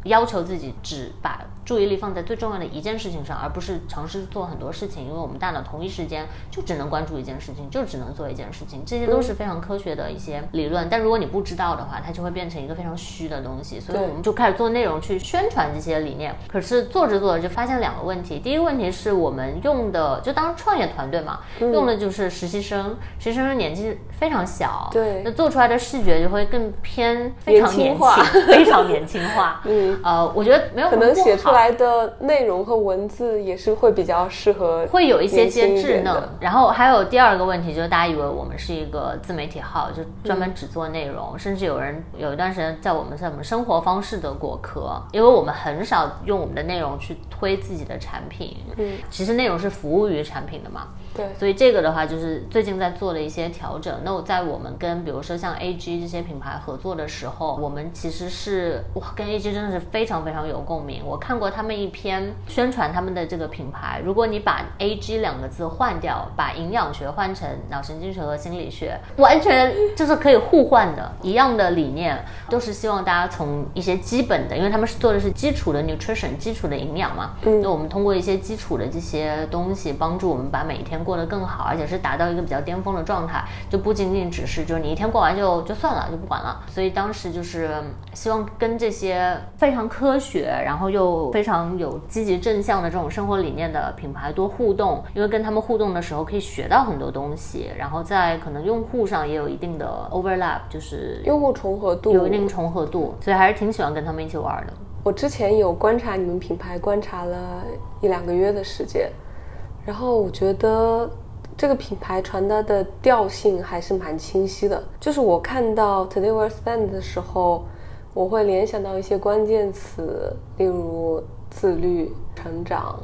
要求自己只把。注意力放在最重要的一件事情上，而不是尝试做很多事情，因为我们大脑同一时间就只能关注一件事情，就只能做一件事情，这些都是非常科学的一些理论。但如果你不知道的话，它就会变成一个非常虚的东西。所以我们就开始做内容去宣传这些理念。可是做着做着就发现两个问题：第一个问题是我们用的，就当创业团队嘛，用的就是实习生，实习生的年纪非常小，对，那做出来的视觉就会更偏非常年轻，<laughs> 非常年轻化。<laughs> 嗯，呃，我觉得没有可能写出来。来的内容和文字也是会比较适合，会有一些些稚嫩。然后还有第二个问题，就是大家以为我们是一个自媒体号，就专门只做内容，甚至有人有一段时间在我们什么生活方式的果壳，因为我们很少用我们的内容去推自己的产品。嗯，其实内容是服务于产品的嘛。对，所以这个的话就是最近在做的一些调整。那我在我们跟比如说像 AG 这些品牌合作的时候，我们其实是哇，跟 AG 真的是非常非常有共鸣。我看过他们一篇宣传他们的这个品牌，如果你把 AG 两个字换掉，把营养学换成脑神经学和心理学，完全就是可以互换的，一样的理念，都是希望大家从一些基本的，因为他们是做的是基础的 nutrition，基础的营养嘛。嗯，那我们通过一些基础的这些东西，帮助我们把每一天。过得更好，而且是达到一个比较巅峰的状态，就不仅仅只是就是你一天过完就就算了，就不管了。所以当时就是希望跟这些非常科学，然后又非常有积极正向的这种生活理念的品牌多互动，因为跟他们互动的时候可以学到很多东西，然后在可能用户上也有一定的 overlap，就是用户重合度有一定重合度，所以还是挺喜欢跟他们一起玩的。我之前有观察你们品牌，观察了一两个月的时间。然后我觉得这个品牌传达的调性还是蛮清晰的。就是我看到 Today We Spend 的时候，我会联想到一些关键词，例如自律、成长，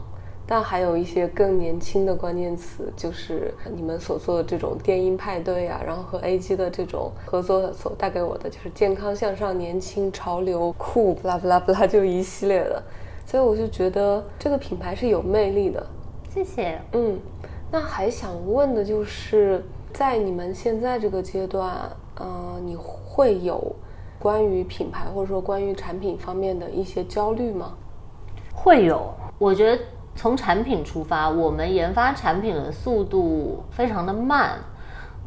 但还有一些更年轻的关键词，就是你们所做的这种电音派对啊，然后和 AG 的这种合作所带给我的就是健康向上、年轻、潮流、酷，不拉不拉不拉，就一系列的。所以我就觉得这个品牌是有魅力的。谢谢。嗯，那还想问的就是，在你们现在这个阶段，呃，你会有关于品牌或者说关于产品方面的一些焦虑吗？会有。我觉得从产品出发，我们研发产品的速度非常的慢。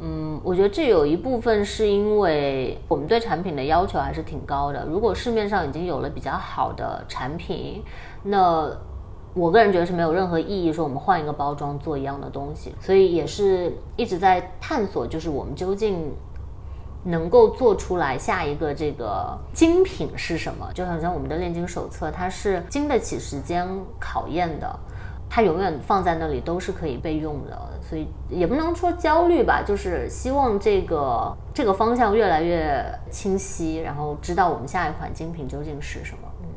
嗯，我觉得这有一部分是因为我们对产品的要求还是挺高的。如果市面上已经有了比较好的产品，那我个人觉得是没有任何意义，说我们换一个包装做一样的东西，所以也是一直在探索，就是我们究竟能够做出来下一个这个精品是什么？就好像我们的炼金手册，它是经得起时间考验的，它永远放在那里都是可以被用的，所以也不能说焦虑吧，就是希望这个这个方向越来越清晰，然后知道我们下一款精品究竟是什么。嗯，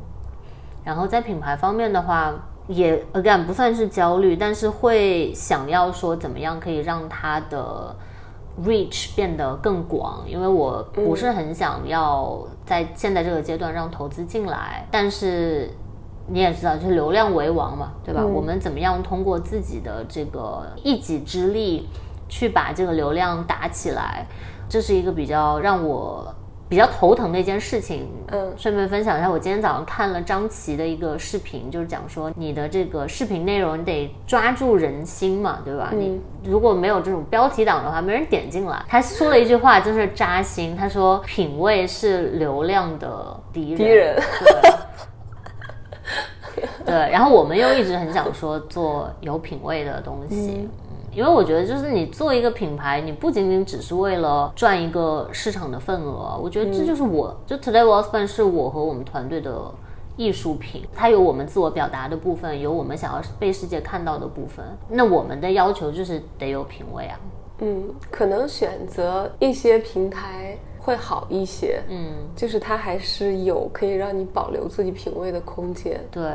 然后在品牌方面的话。也 again 不算是焦虑，但是会想要说怎么样可以让它的 reach 变得更广，因为我不是很想要在现在这个阶段让投资进来，但是你也知道，就是流量为王嘛，对吧？我们怎么样通过自己的这个一己之力去把这个流量打起来，这是一个比较让我。比较头疼的一件事情，嗯，顺便分享一下，我今天早上看了张琪的一个视频，就是讲说你的这个视频内容得抓住人心嘛，对吧？你如果没有这种标题党的话，没人点进来。他说了一句话，真是扎心。他说：“品味是流量的敌人。”敌人。对，然后我们又一直很想说做有品味的东西。因为我觉得，就是你做一个品牌，你不仅仅只是为了赚一个市场的份额。我觉得这就是我，就 Today Was Fun 是我和我们团队的艺术品，它有我们自我表达的部分，有我们想要被世界看到的部分。那我们的要求就是得有品味啊。嗯，可能选择一些平台。会好一些，嗯，就是它还是有可以让你保留自己品味的空间。对，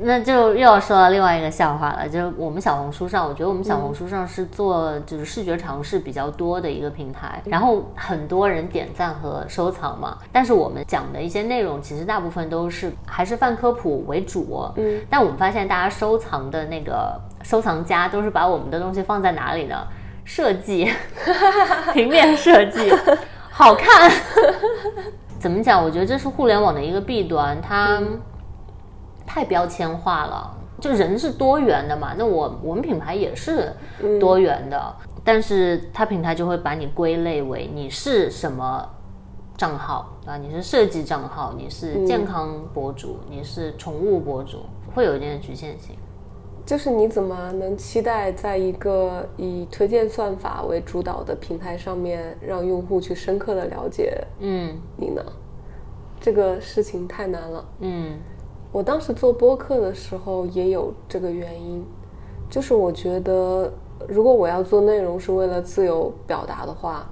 那就又要说到另外一个笑话了，就是我们小红书上，我觉得我们小红书上是做就是视觉尝试比较多的一个平台，然后很多人点赞和收藏嘛。但是我们讲的一些内容，其实大部分都是还是泛科普为主，嗯。但我们发现大家收藏的那个收藏家都是把我们的东西放在哪里呢？设计，<laughs> 平面设计。好看，<laughs> 怎么讲？我觉得这是互联网的一个弊端，它太标签化了。就人是多元的嘛，那我我们品牌也是多元的，但是它平台就会把你归类为你是什么账号啊？你是设计账号，你是健康博主，你是宠物博主，会有一定的局限性。就是你怎么能期待在一个以推荐算法为主导的平台上面，让用户去深刻的了解嗯你呢？这个事情太难了。嗯，我当时做播客的时候也有这个原因，就是我觉得如果我要做内容是为了自由表达的话，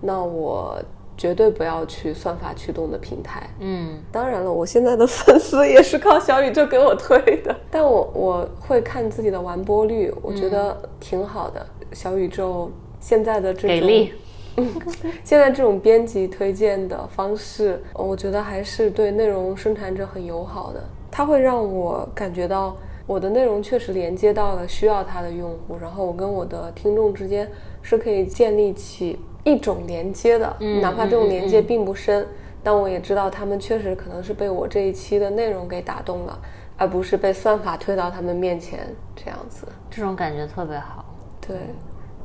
那我。绝对不要去算法驱动的平台。嗯，当然了，我现在的粉丝也是靠小宇宙给我推的。<laughs> 但我我会看自己的完播率，我觉得挺好的。小宇宙现在的这种给力，<laughs> 现在这种编辑推荐的方式，我觉得还是对内容生产者很友好的。它会让我感觉到我的内容确实连接到了需要它的用户，然后我跟我的听众之间是可以建立起。一种连接的，哪怕这种连接并不深，但我也知道他们确实可能是被我这一期的内容给打动了，而不是被算法推到他们面前这样子。这种感觉特别好。对，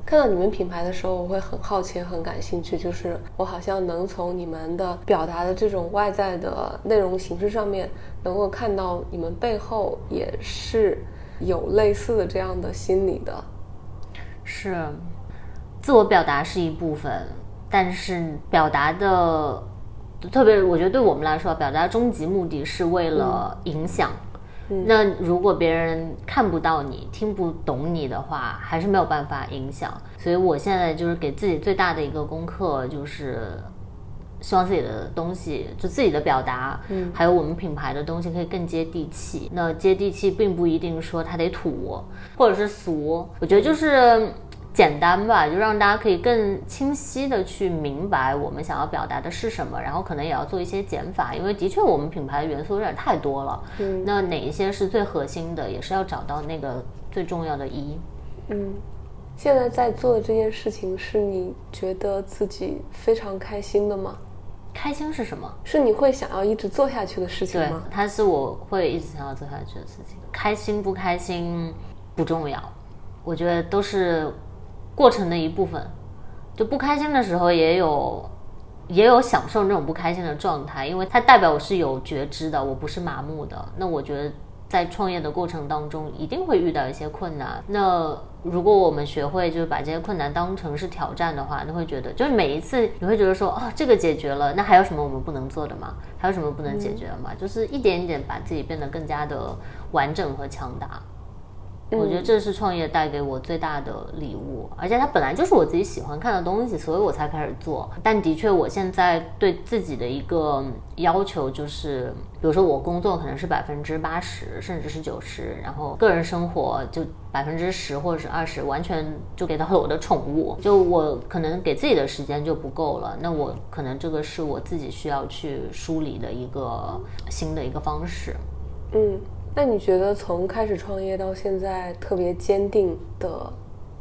看到你们品牌的时候，我会很好奇、很感兴趣，就是我好像能从你们的表达的这种外在的内容形式上面，能够看到你们背后也是有类似的这样的心理的。是。自我表达是一部分，但是表达的，特别我觉得对我们来说，表达终极目的是为了影响。那如果别人看不到你、听不懂你的话，还是没有办法影响。所以我现在就是给自己最大的一个功课，就是希望自己的东西，就自己的表达，嗯，还有我们品牌的东西可以更接地气。那接地气并不一定说它得土或者是俗，我觉得就是。简单吧，就让大家可以更清晰的去明白我们想要表达的是什么，然后可能也要做一些减法，因为的确我们品牌的元素有点太多了。嗯，那哪一些是最核心的，也是要找到那个最重要的一。嗯，现在在做的这件事情是你觉得自己非常开心的吗？开心是什么？是你会想要一直做下去的事情吗？它是我会一直想要做下去的事情。开心不开心不重要，我觉得都是。过程的一部分，就不开心的时候也有，也有享受那种不开心的状态，因为它代表我是有觉知的，我不是麻木的。那我觉得在创业的过程当中一定会遇到一些困难。那如果我们学会就是把这些困难当成是挑战的话，你会觉得就是每一次你会觉得说哦，这个解决了，那还有什么我们不能做的吗？还有什么不能解决的吗？就是一点一点把自己变得更加的完整和强大。我觉得这是创业带给我最大的礼物，而且它本来就是我自己喜欢看的东西，所以我才开始做。但的确，我现在对自己的一个要求就是，比如说我工作可能是百分之八十，甚至是九十，然后个人生活就百分之十或者是二十，完全就给到了我的宠物。就我可能给自己的时间就不够了，那我可能这个是我自己需要去梳理的一个新的一个方式。嗯。那你觉得从开始创业到现在特别坚定的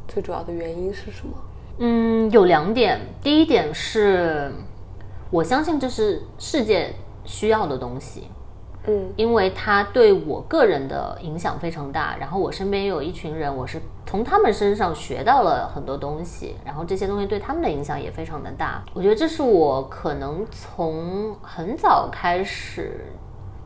最主要的原因是什么？嗯，有两点。第一点是，我相信这是世界需要的东西。嗯，因为它对我个人的影响非常大。然后我身边也有一群人，我是从他们身上学到了很多东西。然后这些东西对他们的影响也非常的大。我觉得这是我可能从很早开始。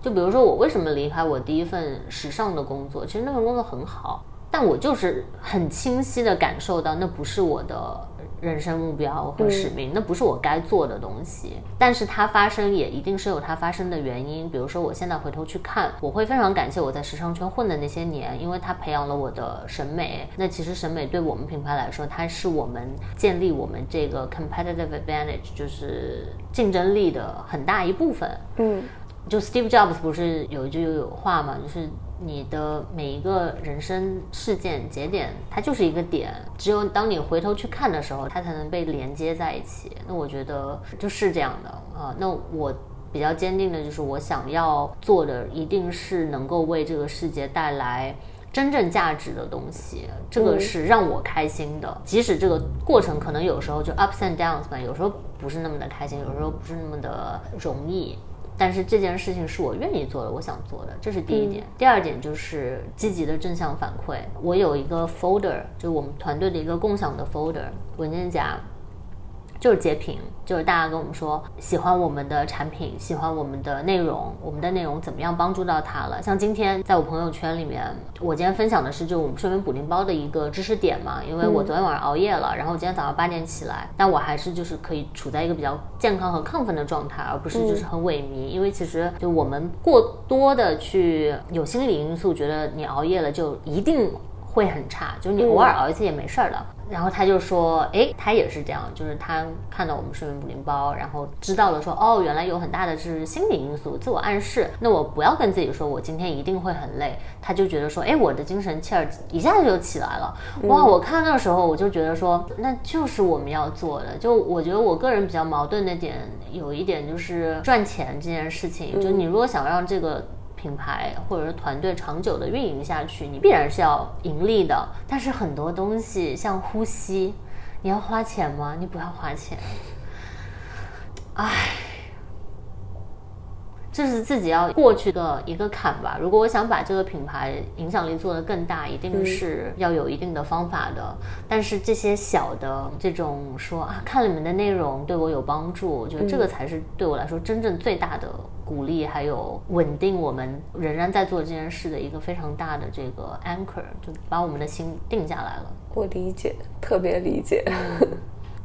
就比如说，我为什么离开我第一份时尚的工作？其实那份工作很好，但我就是很清晰的感受到，那不是我的人生目标和使命，那不是我该做的东西。但是它发生也一定是有它发生的原因。比如说，我现在回头去看，我会非常感谢我在时尚圈混的那些年，因为它培养了我的审美。那其实审美对我们品牌来说，它是我们建立我们这个 competitive advantage，就是竞争力的很大一部分。嗯。就 Steve Jobs 不是有一句话嘛，就是你的每一个人生事件节点，它就是一个点，只有当你回头去看的时候，它才能被连接在一起。那我觉得就是这样的啊。那我比较坚定的就是，我想要做的一定是能够为这个世界带来真正价值的东西，这个是让我开心的。即使这个过程可能有时候就 ups and downs 嘛，有时候不是那么的开心，有时候不是那么的容易。但是这件事情是我愿意做的，我想做的，这是第一点。第二点就是积极的正向反馈。我有一个 folder，就是我们团队的一个共享的 folder 文件夹。就是截屏，就是大家跟我们说喜欢我们的产品，喜欢我们的内容，我们的内容怎么样帮助到他了？像今天在我朋友圈里面，我今天分享的是就我们睡眠补丁包的一个知识点嘛，因为我昨天晚上熬夜了，然后今天早上八点起来，但我还是就是可以处在一个比较健康和亢奋的状态，而不是就是很萎靡。因为其实就我们过多的去有心理因素，觉得你熬夜了就一定会很差，就是你偶尔熬一次也没事儿的。然后他就说，哎，他也是这样，就是他看到我们睡眠补丁包，然后知道了说，哦，原来有很大的是心理因素，自我暗示。那我不要跟自己说我今天一定会很累，他就觉得说，哎，我的精神气儿一下子就起来了。哇，我看的时候我就觉得说，那就是我们要做的。就我觉得我个人比较矛盾的点，有一点就是赚钱这件事情，就你如果想让这个。品牌或者是团队长久的运营下去，你必然是要盈利的。但是很多东西像呼吸，你要花钱吗？你不要花钱。唉。这是自己要过去的一个坎吧。如果我想把这个品牌影响力做得更大，一定是要有一定的方法的。但是这些小的这种说啊，看你们的内容对我有帮助，我觉得这个才是对我来说真正最大的鼓励，还有稳定我们仍然在做这件事的一个非常大的这个 anchor，就把我们的心定下来了。我理解，特别理解。<laughs>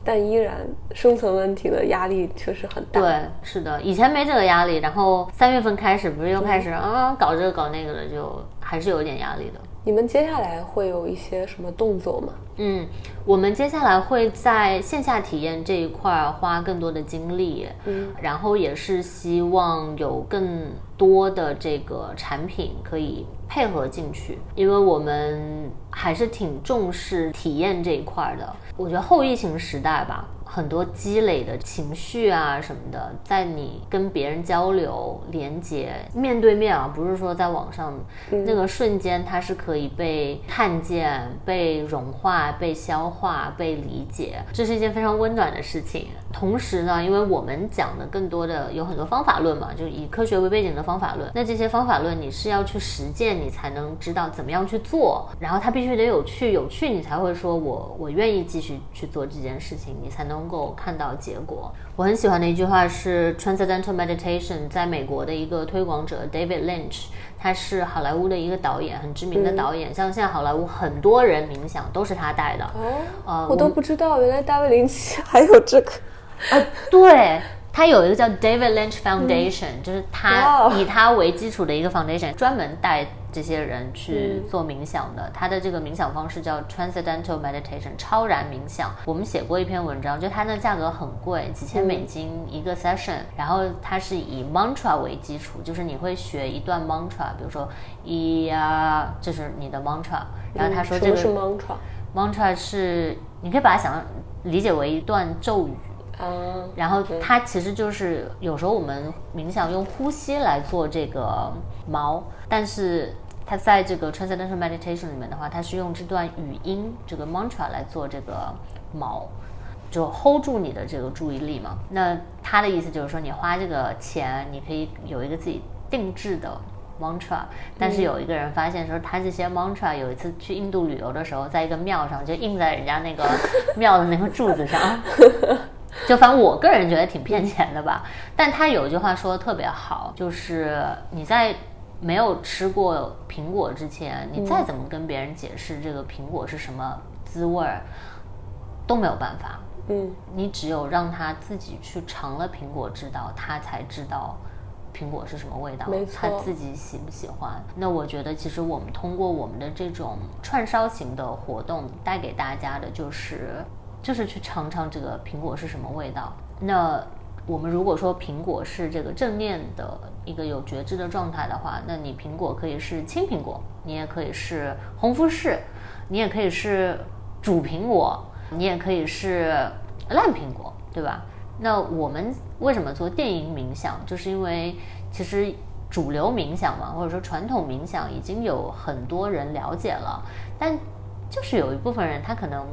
但依然生存问题的压力确实很大。对，是的，以前没这个压力，然后三月份开始不是又开始啊搞这个搞那个的，就还是有点压力的。你们接下来会有一些什么动作吗？嗯，我们接下来会在线下体验这一块花更多的精力，嗯，然后也是希望有更多的这个产品可以配合进去，因为我们还是挺重视体验这一块的。我觉得后疫情时代吧。很多积累的情绪啊什么的，在你跟别人交流、连接、面对面啊，不是说在网上那个瞬间，它是可以被看见、被融化、被消化、被理解，这是一件非常温暖的事情。同时呢，因为我们讲的更多的有很多方法论嘛，就以科学为背景的方法论，那这些方法论你是要去实践，你才能知道怎么样去做，然后它必须得有趣，有趣你才会说我我愿意继续去做这件事情，你才能。能够看到结果，我很喜欢的一句话是 Transcendental Meditation，在美国的一个推广者 David Lynch，他是好莱坞的一个导演，很知名的导演。像现在好莱坞很多人冥想都是他带的。哦，呃我都不知道，原来大卫林奇还有这个。啊，对。他有一个叫 David Lynch Foundation，、就是他哦以他为基础的一个 foundation，专门带这些人去做冥想的。他的这个冥想方式叫 Transcendental Meditation，超然冥想。我们写过一篇文章，就它那价格很贵，几千美金一个 session，、然后它是以 mantra 为基础，就是你会学一段 mantra，比如说一呀，这是你的 mantra，然后他说这个是 mantra？mantra 是你可以把它想象理解为一段咒语。啊，然后它其实就是有时候我们冥想用呼吸来做这个毛，但是它在这个 Transcendental Meditation 里面的话，它是用这段语音这个 mantra 来做这个毛，就 hold 住你的这个注意力嘛。那他的意思就是说，你花这个钱，你可以有一个自己定制的。mantra，但是有一个人发现说，他这些 mantra 有一次去印度旅游的时候，在一个庙上就印在人家那个庙的那个柱子上，<laughs> 就反正我个人觉得挺骗钱的吧。但他有一句话说的特别好，就是你在没有吃过苹果之前，你再怎么跟别人解释这个苹果是什么滋味儿，都没有办法。嗯，你只有让他自己去尝了苹果，知道他才知道苹果是什么味道没，错他自己喜不喜欢。那我觉得，其实我们通过我们的这种串烧型的活动，带给大家的就是，就是去尝尝这个苹果是什么味道。那我们如果说苹果是这个正面的一个有觉知的状态的话，那你苹果可以是青苹果，你也可以是红富士，你也可以是主苹果，你也可以是烂苹果，对吧？那我们为什么做电影冥想？就是因为其实主流冥想嘛，或者说传统冥想已经有很多人了解了，但就是有一部分人他可能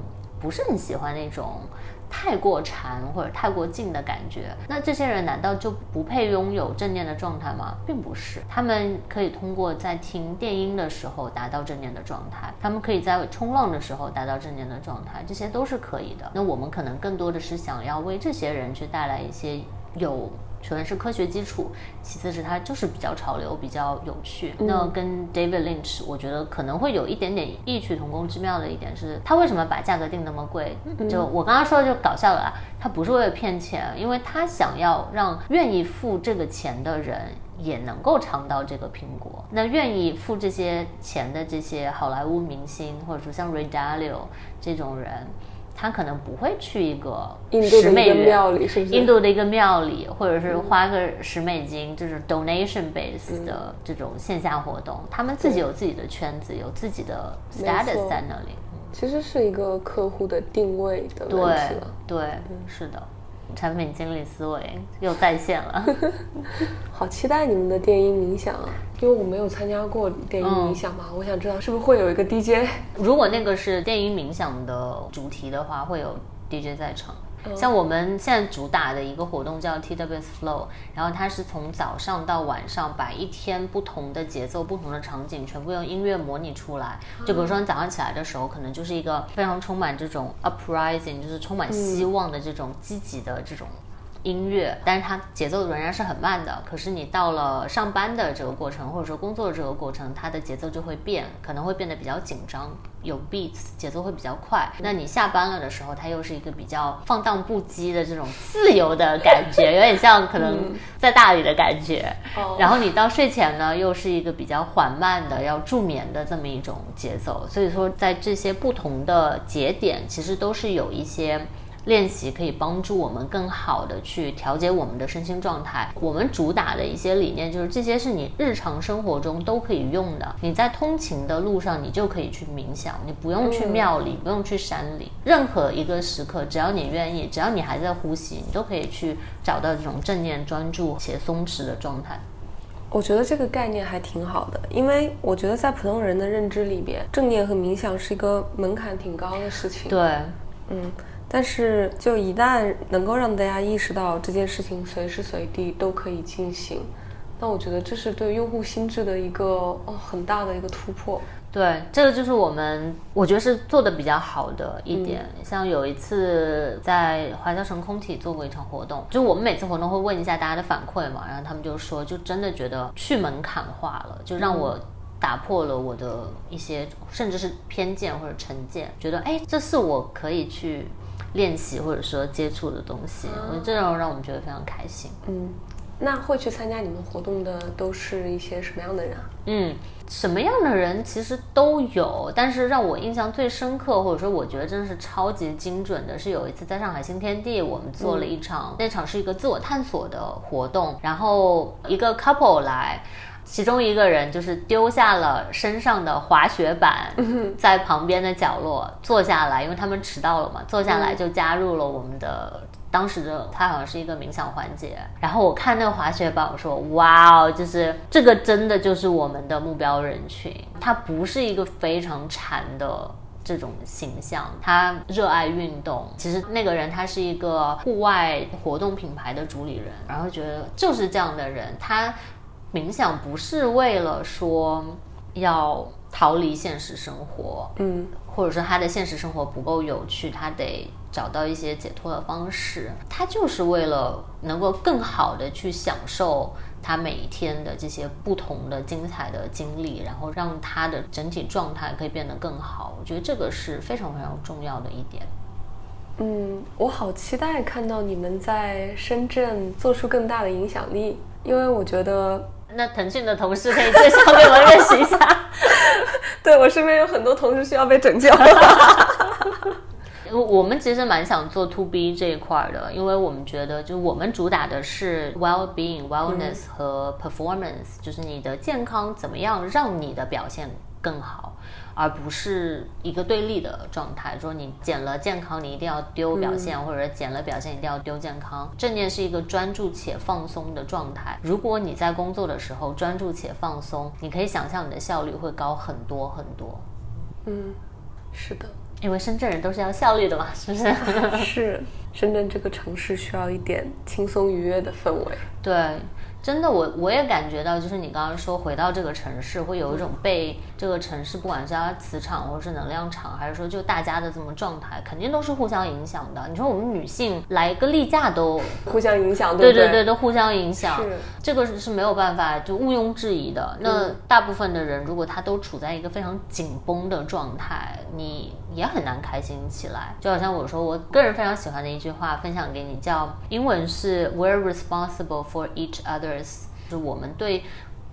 不是很喜欢那种太过禅或者太过静的感觉。那这些人难道就不配拥有正念的状态吗？并不是，他们可以通过在听电音的时候达到正念的状态，他们可以在冲浪的时候达到正念的状态，这些都是可以的。那我们可能更多的是想要为这些人去带来一些有。首先是科学基础，其次是它就是比较潮流、比较有趣。那跟 David Lynch，我觉得可能会有一点点异曲同工之妙的一点是，他为什么把价格定那么贵？就我刚刚说的就搞笑了啊，他不是为了骗钱，因为他想要让愿意付这个钱的人也能够尝到这个苹果。那愿意付这些钱的这些好莱坞明星，或者说像 Ray Dalio 这种人。他可能不会去一个印度的一个十美元庙里是不是？印度的一个庙里，或者是花个十美金，就是 donation base 的这种线下活动，他们自己有自己的圈子，有自己的 status 在那里。其实是一个客户的定位的对问题了。对，是的，产品经理思维又再现了。<laughs> 好期待你们的电音冥想啊！因为我没有参加过电音冥想嘛，我想知道是不是会有一个 DJ。如果那个是电音冥想的主题的话，会有 DJ 在场。像我们现在主打的一个活动叫 TWS Flow，然后它是从早上到晚上把一天不同的节奏、不同的场景全部用音乐模拟出来。就比如说你早上起来的时候，可能就是一个非常充满这种 uprising，就是充满希望的这种积极的这种音乐，但是它节奏仍然是很慢的。可是你到了上班的这个过程，或者说工作的这个过程，它的节奏就会变，可能会变得比较紧张，有 beats，节奏会比较快。那你下班了的时候，它又是一个比较放荡不羁的这种自由的感觉，有点像可能在大理的感觉。哦然后你到睡前呢，又是一个比较缓慢的要助眠的这么一种节奏。所以说，在这些不同的节点，其实都是有一些。练习可以帮助我们更好的去调节我们的身心状态。我们主打的一些理念就是这些是你日常生活中都可以用的。你在通勤的路上，你就可以去冥想，你不用去庙里，不用去山里，任何一个时刻，只要你愿意，只要你还在呼吸，你都可以去找到这种正念、专注且松弛的状态。我觉得这个概念还挺好的，因为我觉得在普通人的认知里边，正念和冥想是一个门槛挺高的事情。，对，嗯，但是就一旦能够让大家意识到这件事情随时随地都可以进行，那我觉得这是对用户心智的一个哦很大的一个突破。对，这个就是我们我觉得是做的比较好的一点。像有一次在华侨城空体做过一场活动，就我们每次活动会问一下大家的反馈嘛，然后他们就说，就真的觉得去门槛化了，就让我打破了我的一些甚至是偏见或者成见，觉得哎，这是我可以去练习或者说接触的东西，我觉得这种让我们觉得非常开心。嗯，那会去参加你们活动的都是一些什么样的人啊？嗯，什么样的人其实都有，但是让我印象最深刻，或者说我觉得真的是超级精准的，是有一次在上海新天地，我们做了一场，那场是一个自我探索的活动，然后一个 couple 来。其中一个人就是丢下了身上的滑雪板，在旁边的角落坐下来，因为他们迟到了嘛，坐下来就加入了我们的当时的他好像是一个冥想环节。然后我看那个滑雪板，我说哇哦，就是这个真的就是我们的目标人群，他不是一个非常馋的这种形象，他热爱运动。其实那个人他是一个户外活动品牌的主理人，然后觉得就是这样的人，他。冥想不是为了说要逃离现实生活，嗯，或者说他的现实生活不够有趣，他得找到一些解脱的方式。他就是为了能够更好的去享受他每一天的这些不同的精彩的经历，然后让他的整体状态可以变得更好。我觉得这个是非常非常重要的一点。嗯，我好期待看到你们在深圳做出更大的影响力，因为我觉得。那腾讯的同事可以介绍给我认识一下。<laughs> 对我身边有很多同事需要被拯救。<laughs> 我们其实蛮想做 to B 这一块的，因为我们觉得，就我们主打的是 well being、wellness 和 performance，就是你的健康怎么样让你的表现更好。而不是一个对立的状态，说你减了健康，你一定要丢表现，或者减了表现一定要丢健康。正念是一个专注且放松的状态。如果你在工作的时候专注且放松，你可以想象你的效率会高很多很多。嗯，是的，因为深圳人都是要效率的嘛，是不是？<laughs> 是，深圳这个城市需要一点轻松愉悦的氛围。对。真的，我我也感觉到，就是你刚刚说回到这个城市，会有一种被这个城市，不管是它磁场，或者是能量场，还是说就大家的这么状态，肯定都是互相影响的。你说我们女性来个例假都互相影响，对对对，都互相影响，这个是是没有办法就毋庸置疑的。那大部分的人，如果他都处在一个非常紧绷的状态，你也很难开心起来。就好像我说，我个人非常喜欢的一句话，分享给你，叫英文是 "We're responsible for each other." 是我们对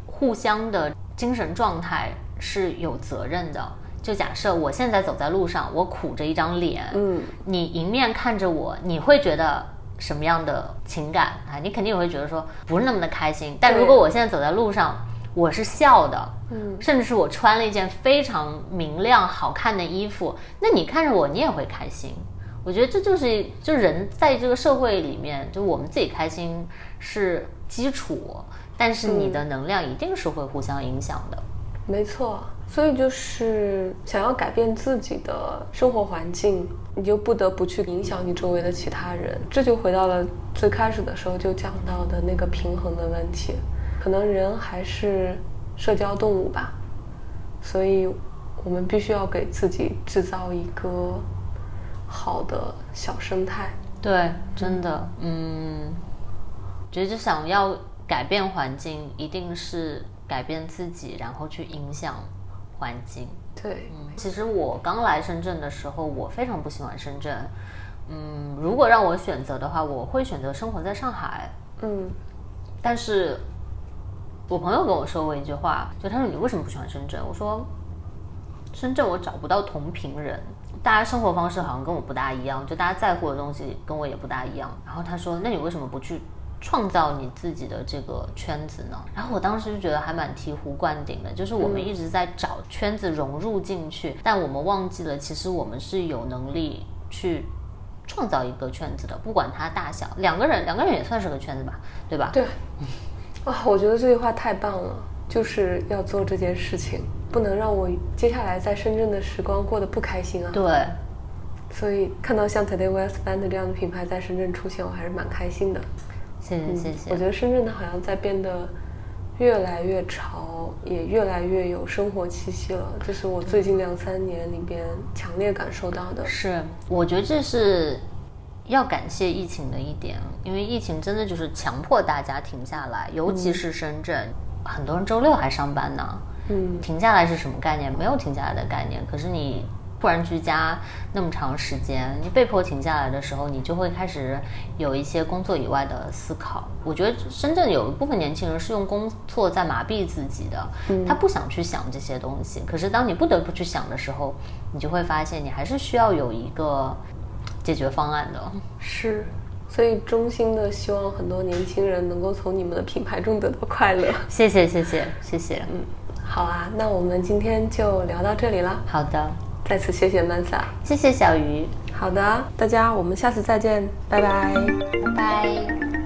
互相的精神状态是有责任的。就假设我现在走在路上，我苦着一张脸，嗯，你迎面看着我，你会觉得什么样的情感啊？你肯定也会觉得说不是那么的开心。但如果我现在走在路上，我是笑的，嗯，甚至是我穿了一件非常明亮好看的衣服，那你看着我，你也会开心。我觉得这就是就人在这个社会里面，就我们自己开心是基础，但是你的能量一定是会互相影响的。没错，所以就是想要改变自己的生活环境，你就不得不去影响你周围的其他人。这就回到了最开始的时候就讲到的那个平衡的问题。可能人还是社交动物吧，所以我们必须要给自己制造一个。好的小生态，对，真的，嗯，觉得想要改变环境，一定是改变自己，然后去影响环境。对，嗯，其实我刚来深圳的时候，我非常不喜欢深圳，嗯，如果让我选择的话，我会选择生活在上海，嗯，但是我朋友跟我说过一句话，就他说你为什么不喜欢深圳？我说深圳我找不到同频人。大家生活方式好像跟我不大一样，就大家在乎的东西跟我也不大一样。然后他说：“那你为什么不去创造你自己的这个圈子呢？”然后我当时就觉得还蛮醍醐灌顶的，就是我们一直在找圈子融入进去，但我们忘记了，其实我们是有能力去创造一个圈子的，不管它大小。两个人，两个人也算是个圈子吧，对吧？对。啊，我觉得这句话太棒了，就是要做这件事情。不能让我接下来在深圳的时光过得不开心啊！对，所以看到像 Today West Band 这样的品牌在深圳出现，我还是蛮开心的。谢谢谢谢。我觉得深圳的好像在变得越来越潮，也越来越有生活气息了。这是我最近两三年里边强烈感受到的。是，我觉得这是要感谢疫情的一点，因为疫情真的就是强迫大家停下来，尤其是深圳，很多人周六还上班呢。嗯，停下来是什么概念？没有停下来的概念。可是你突然居家那么长时间，你被迫停下来的时候，你就会开始有一些工作以外的思考。我觉得深圳有一部分年轻人是用工作在麻痹自己的，他不想去想这些东西。可是当你不得不去想的时候，你就会发现你还是需要有一个解决方案的。是，所以衷心的希望很多年轻人能够从你们的品牌中得到快乐。谢谢，谢谢，谢谢。嗯，好啊，那我们今天就聊到这里了。好的，再次谢谢曼萨。谢谢小鱼，好的，大家我们下次再见，拜拜。拜拜。